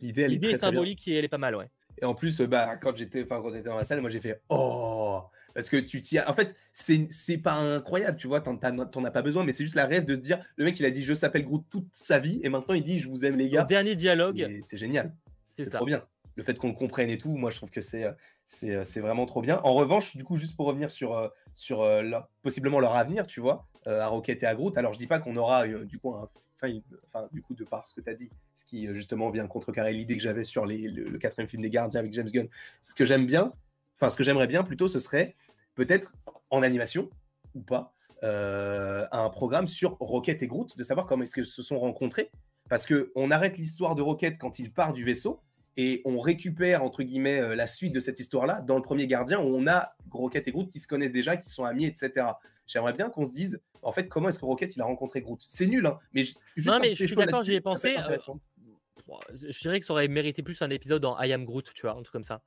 L'idée, elle est, symbolique et elle est pas mal, ouais. Et en plus, bah, quand j'étais, enfin, quand dans la salle, moi, j'ai fait Oh parce que tu t'y En fait, c'est pas incroyable, tu vois, t'en as pas besoin, mais c'est juste la rêve de se dire le mec, il a dit Je s'appelle Groot toute sa vie, et maintenant il dit Je vous aime, les gars. dernier dialogue. C'est génial. C'est trop bien. Le fait qu'on comprenne et tout, moi, je trouve que c'est c'est vraiment trop bien. En revanche, du coup, juste pour revenir sur, euh, sur euh, possiblement leur avenir, tu vois, euh, à Rocket et à Groot, alors je dis pas qu'on aura du coup un enfin, du coup, de par ce que tu as dit, ce qui justement vient contrecarrer l'idée que j'avais sur le, quatrième film des Gardiens avec James Gunn. Ce que j'aime bien, enfin, ce que j'aimerais bien plutôt, ce serait peut-être en animation ou pas, euh, un programme sur Rocket et Groot, de savoir comment est-ce qu'ils se sont rencontrés. Parce qu'on arrête l'histoire de Rocket quand il part du vaisseau et on récupère, entre guillemets, euh, la suite de cette histoire-là dans le premier Gardien où on a Rocket et Groot qui se connaissent déjà, qui sont amis, etc. J'aimerais bien qu'on se dise, en fait, comment est-ce que Rocket il a rencontré Groot? C'est nul, hein, mais juste Non, mais je suis d'accord, j'y ai pensé. Euh, je dirais que ça aurait mérité plus un épisode en I Am Groot, tu vois, un truc comme ça.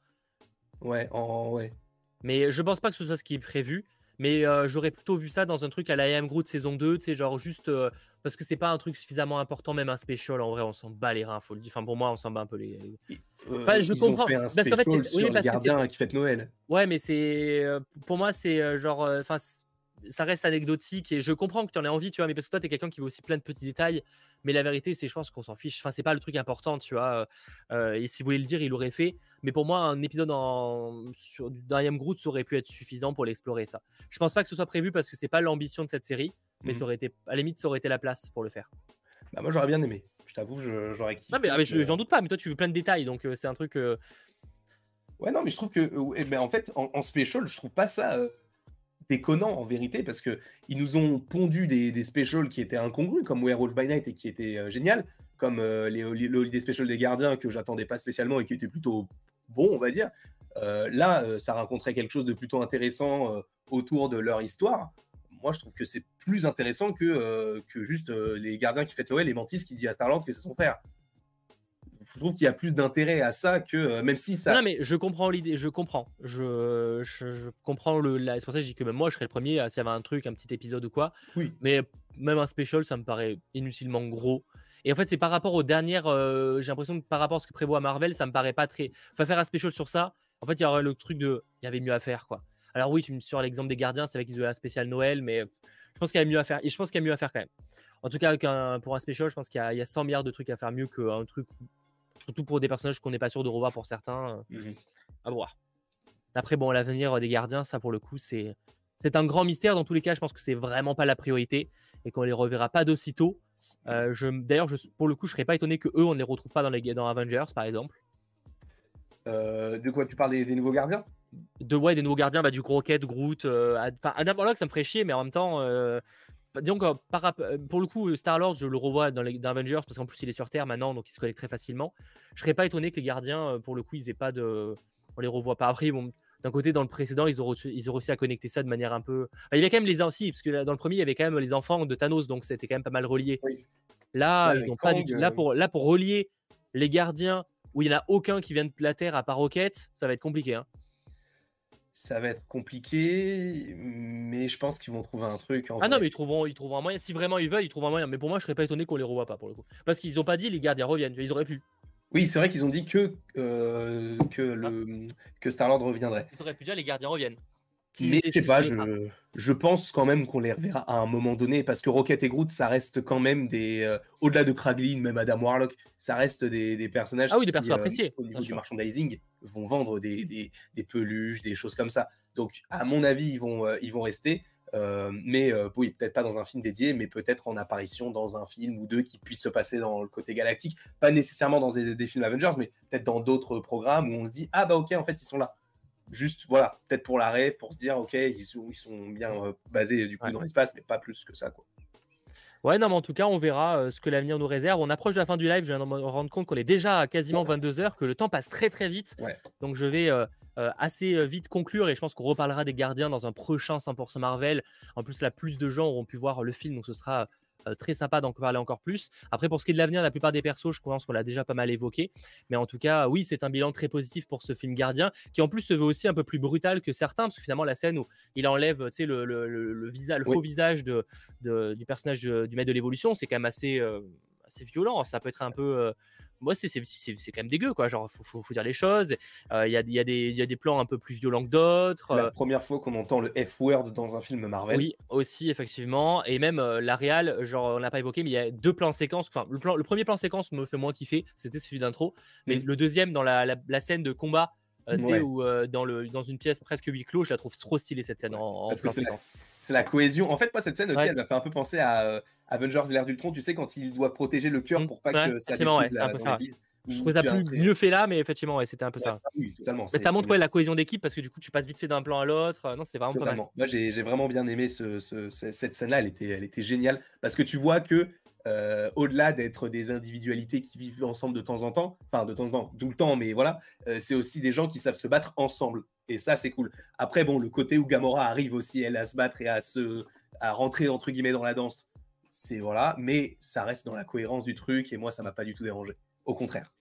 Ouais, en, ouais. Mais je pense pas que ce soit ce qui est prévu. Mais euh, j'aurais plutôt vu ça dans un truc à la Am Groot saison 2, tu sais, genre juste euh, parce que c'est pas un truc suffisamment important, même un special. En vrai, on s'en bat les reins, faut le dire. Enfin, pour moi, on s'en bat un peu les. Enfin, je comprends. Fait un parce qu'en fait, oui, parce gardien qui fête Noël. Ouais, mais c'est pour moi, c'est genre, enfin, ça reste anecdotique et je comprends que tu en aies envie, tu vois, mais parce que toi, tu es quelqu'un qui veut aussi plein de petits détails. Mais la vérité, c'est, je pense qu'on s'en fiche. Enfin, c'est pas le truc important, tu vois. Euh, et s'il voulait le dire, il l'aurait fait. Mais pour moi, un épisode en, sur du Dariam Groot, ça aurait pu être suffisant pour l'explorer, ça. Je pense pas que ce soit prévu parce que c'est pas l'ambition de cette série, mais ça mmh aurait été, à la limite, ça aurait été la place pour le faire. Bah, moi, j'aurais bien aimé. Je t'avoue, j'aurais kiffé. Non, mais, ah, j'en doute pas, mais toi, tu veux plein de détails, donc c'est un truc. Ouais, non, mais je trouve que, eh ben, en fait, en, en, special, je trouve pas ça déconnant en vérité parce que ils nous ont pondu des, specials qui étaient incongrus comme Werewolf by Night et qui étaient euh, génial comme euh, les, les Holiday Special des Gardiens que j'attendais pas spécialement et qui étaient plutôt bons on va dire. Euh, là ça rencontrait quelque chose de plutôt intéressant autour de leur histoire. Moi je trouve que c'est plus intéressant que, que juste les gardiens qui fêtent Noël et Mantis qui dit à Starland que c'est son père je trouve qu'il y a plus d'intérêt à ça que euh, même si ça. Non, mais je comprends l'idée, je comprends. Je, je, comprends le. C'est pour ça que je dis que même moi, je serais le premier s'il y avait un truc, un petit épisode ou quoi. Oui. Mais même un special, ça me paraît inutilement gros. Et en fait, c'est par rapport aux dernières. Euh, j'ai l'impression que par rapport à ce que prévoit Marvel, ça me paraît pas très. Enfin, faire un special sur ça, en fait, il y aurait le truc de. Il y avait mieux à faire, quoi. Alors, oui, tu me sur l'exemple des gardiens, c'est vrai qu'ils ont un spécial Noël, mais je pense qu'il y a mieux à faire. Et je pense qu'il y a mieux à faire quand même. En tout cas, avec un, pour un special, je pense qu'il y, y, a 100 milliards de trucs à faire mieux qu'un truc Surtout pour des personnages qu'on n'est pas sûr de revoir pour certains. Euh, mmh à voir. Après, bon, l'avenir des gardiens, ça pour le coup, c'est c'est un grand mystère. Dans tous les cas, je pense que c'est vraiment pas la priorité et qu'on les reverra pas d'aussitôt. Euh, D'ailleurs, pour le coup, je serais pas étonné que eux, on ne les retrouve pas dans les dans Avengers, par exemple. Euh, de quoi tu parles des, nouveaux gardiens? De ouais, des nouveaux gardiens, bah, du Rocket, Groot. Euh, enfin, Adam ça me ferait chier, mais en même temps, disons que euh, pour le coup, Star-Lord, je le revois dans les Avengers parce qu'en plus il est sur Terre maintenant, donc il se connecte très facilement. Je serais pas étonné que les gardiens, euh, pour le coup, ils aient pas de. On les revoit pas. Après, d'un côté, dans le précédent, ils ont, ils ont réussi à connecter ça de manière un peu. il y avait quand même les aussi, parce que dans le premier, il y avait quand même les enfants de Thanos, donc c'était quand même pas mal relié. Là, ils ont pas du... là, euh, pour, là, pour relier les gardiens où il n'y en a aucun qui vient de la Terre à part Rocket, ça va être compliqué. Hein ça va être compliqué, mais je pense qu'ils vont trouver un truc. ah non, mais ils trouveront, ils trouveront un moyen. Si vraiment ils veulent, ils trouveront un moyen. Mais pour moi, je serais pas étonné qu'on les revoie pas pour le coup. Parce qu'ils ont pas dit les gardiens reviennent. Ils auraient pu. Oui, c'est vrai qu'ils ont dit que, euh, que, le, que Starland reviendrait. Ils auraient pu dire les gardiens reviennent. Mais je sais pas, je, pense quand même qu'on les reverra à un moment donné parce que Rocket et Groot, ça reste quand même des. Euh, au-delà de Kraglin, même Adam Warlock, ça reste des, personnages. Ah oui, des personnages euh, appréciés. Au niveau du merchandising, vont vendre des, des, peluches, des choses comme ça. Donc, à mon avis, ils vont, euh, ils vont rester. mais oui, peut-être pas dans un film dédié, mais peut-être en apparition dans un film ou deux qui puisse se passer dans le côté galactique. Pas nécessairement dans des, des films Avengers, mais peut-être dans d'autres programmes où on se dit Ah bah ok, en fait, ils sont là juste voilà, peut-être pour la rêve, pour se dire ok, ils sont, ils sont bien euh, basés du coup dans l'espace, mais pas plus que ça quoi. Ouais, non, mais en tout cas, on verra euh, ce que l'avenir nous réserve. On approche de la fin du live. Je viens de me rendre compte qu'on est déjà à quasiment 22 heures, que le temps passe très très vite. Donc, je vais euh, assez vite conclure et je pense qu'on reparlera des gardiens dans un prochain 100% Marvel. En plus, là, plus de gens auront pu voir le film, donc ce sera très sympa d'en parler encore plus. Après, pour ce qui est de l'avenir, la plupart des persos, je pense qu'on l'a déjà pas mal évoqué. Mais en tout cas, oui, c'est un bilan très positif pour ce film Gardien, qui en plus se veut aussi un peu plus brutal que certains, parce que finalement, la scène où il enlève le, le, le, faux visage de, du personnage du maître de l'évolution, c'est quand même assez, assez violent. Ça peut être un peu moi, c'est quand même dégueu, quoi. Genre, faut, faut, dire les choses. Il y, a, y, a y, a, des plans un peu plus violents que d'autres. La première fois qu'on entend le F-word dans un film Marvel. Oui, aussi, effectivement. Et même la réal, genre, on l'a pas évoqué, mais il y a deux plans séquences. Enfin, le, plan, le premier plan séquence me fait moins kiffer, c'était celui d'intro. Mais le deuxième, dans la, la, scène de combat, euh, dans, le, dans une pièce presque huis clos, je la trouve trop stylée cette scène en, en séquence. C'est la, cohésion. En fait, moi, cette scène aussi, elle m'a fait un peu penser à Avengers l'ère d'Ultron, tu sais, quand il doit protéger le cœur mmh. pour pas que ça détruise la, dans Je trouve ça plus, mieux fait là, mais effectivement, ouais, c'était un peu ça. Oui, totalement. Mais ça montre la cohésion d'équipe parce que du coup, tu passes vite fait d'un plan à l'autre. Non, c'est vraiment pas mal. Moi, j'ai vraiment bien aimé ce, cette scène-là. Elle était, elle était géniale parce que tu vois que euh, au-delà d'être des individualités qui vivent ensemble de temps en temps, enfin de temps en temps, tout le temps, mais voilà, euh, c'est aussi des gens qui savent se battre ensemble. Et ça, c'est cool. Après, bon, le côté où Gamora arrive aussi, elle, à se battre et à se à rentrer entre guillemets dans la danse, c'est voilà, mais ça reste dans la cohérence du truc et moi ça m'a pas du tout dérangé. Au contraire.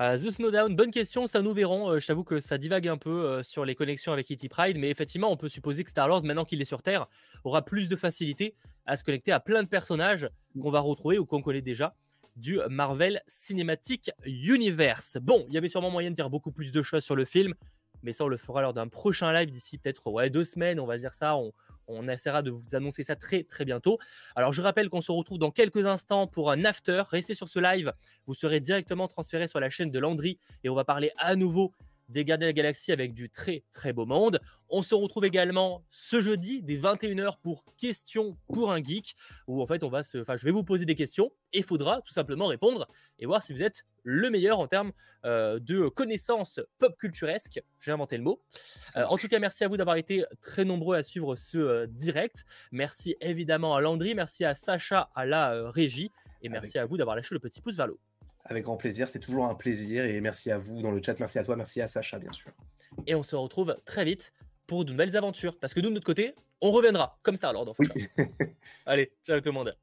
Uh, The Snowdown, bonne question, ça nous verrons. Euh, je t'avoue que ça divague un peu euh, sur les connexions avec Kitty Pride, mais effectivement, on peut supposer que Star-Lord, maintenant qu'il est sur Terre, aura plus de facilité à se connecter à plein de personnages qu'on va retrouver ou qu'on connaît déjà du Marvel Cinematic Universe. Bon, il y avait sûrement moyen de dire beaucoup plus de choses sur le film, mais ça, on le fera lors d'un prochain live d'ici peut-être ouais, deux semaines, on va dire ça. On, on essaiera de vous annoncer ça très très bientôt. Alors je rappelle qu'on se retrouve dans quelques instants pour un after. Restez sur ce live, vous serez directement transféré sur la chaîne de Landry et on va parler à nouveau des Gardiens de la Galaxie avec du très très beau monde. On se retrouve également ce jeudi dès 21h pour questions pour un geek où en fait on va se enfin je vais vous poser des questions et il faudra tout simplement répondre et voir si vous êtes le meilleur en termes euh, de connaissances pop culturesques. J'ai inventé le mot. Euh, en tout cas, merci à vous d'avoir été très nombreux à suivre ce euh, direct. Merci évidemment à Landry, merci à Sacha à la régie et merci à vous d'avoir lâché le petit pouce vers le haut. Avec grand plaisir, c'est toujours un plaisir et merci à vous dans le chat, merci à toi, merci à Sacha bien sûr. Et on se retrouve très vite pour de nouvelles aventures parce que nous de notre côté, on reviendra comme Star-Lord en fait. Allez, ciao tout le monde.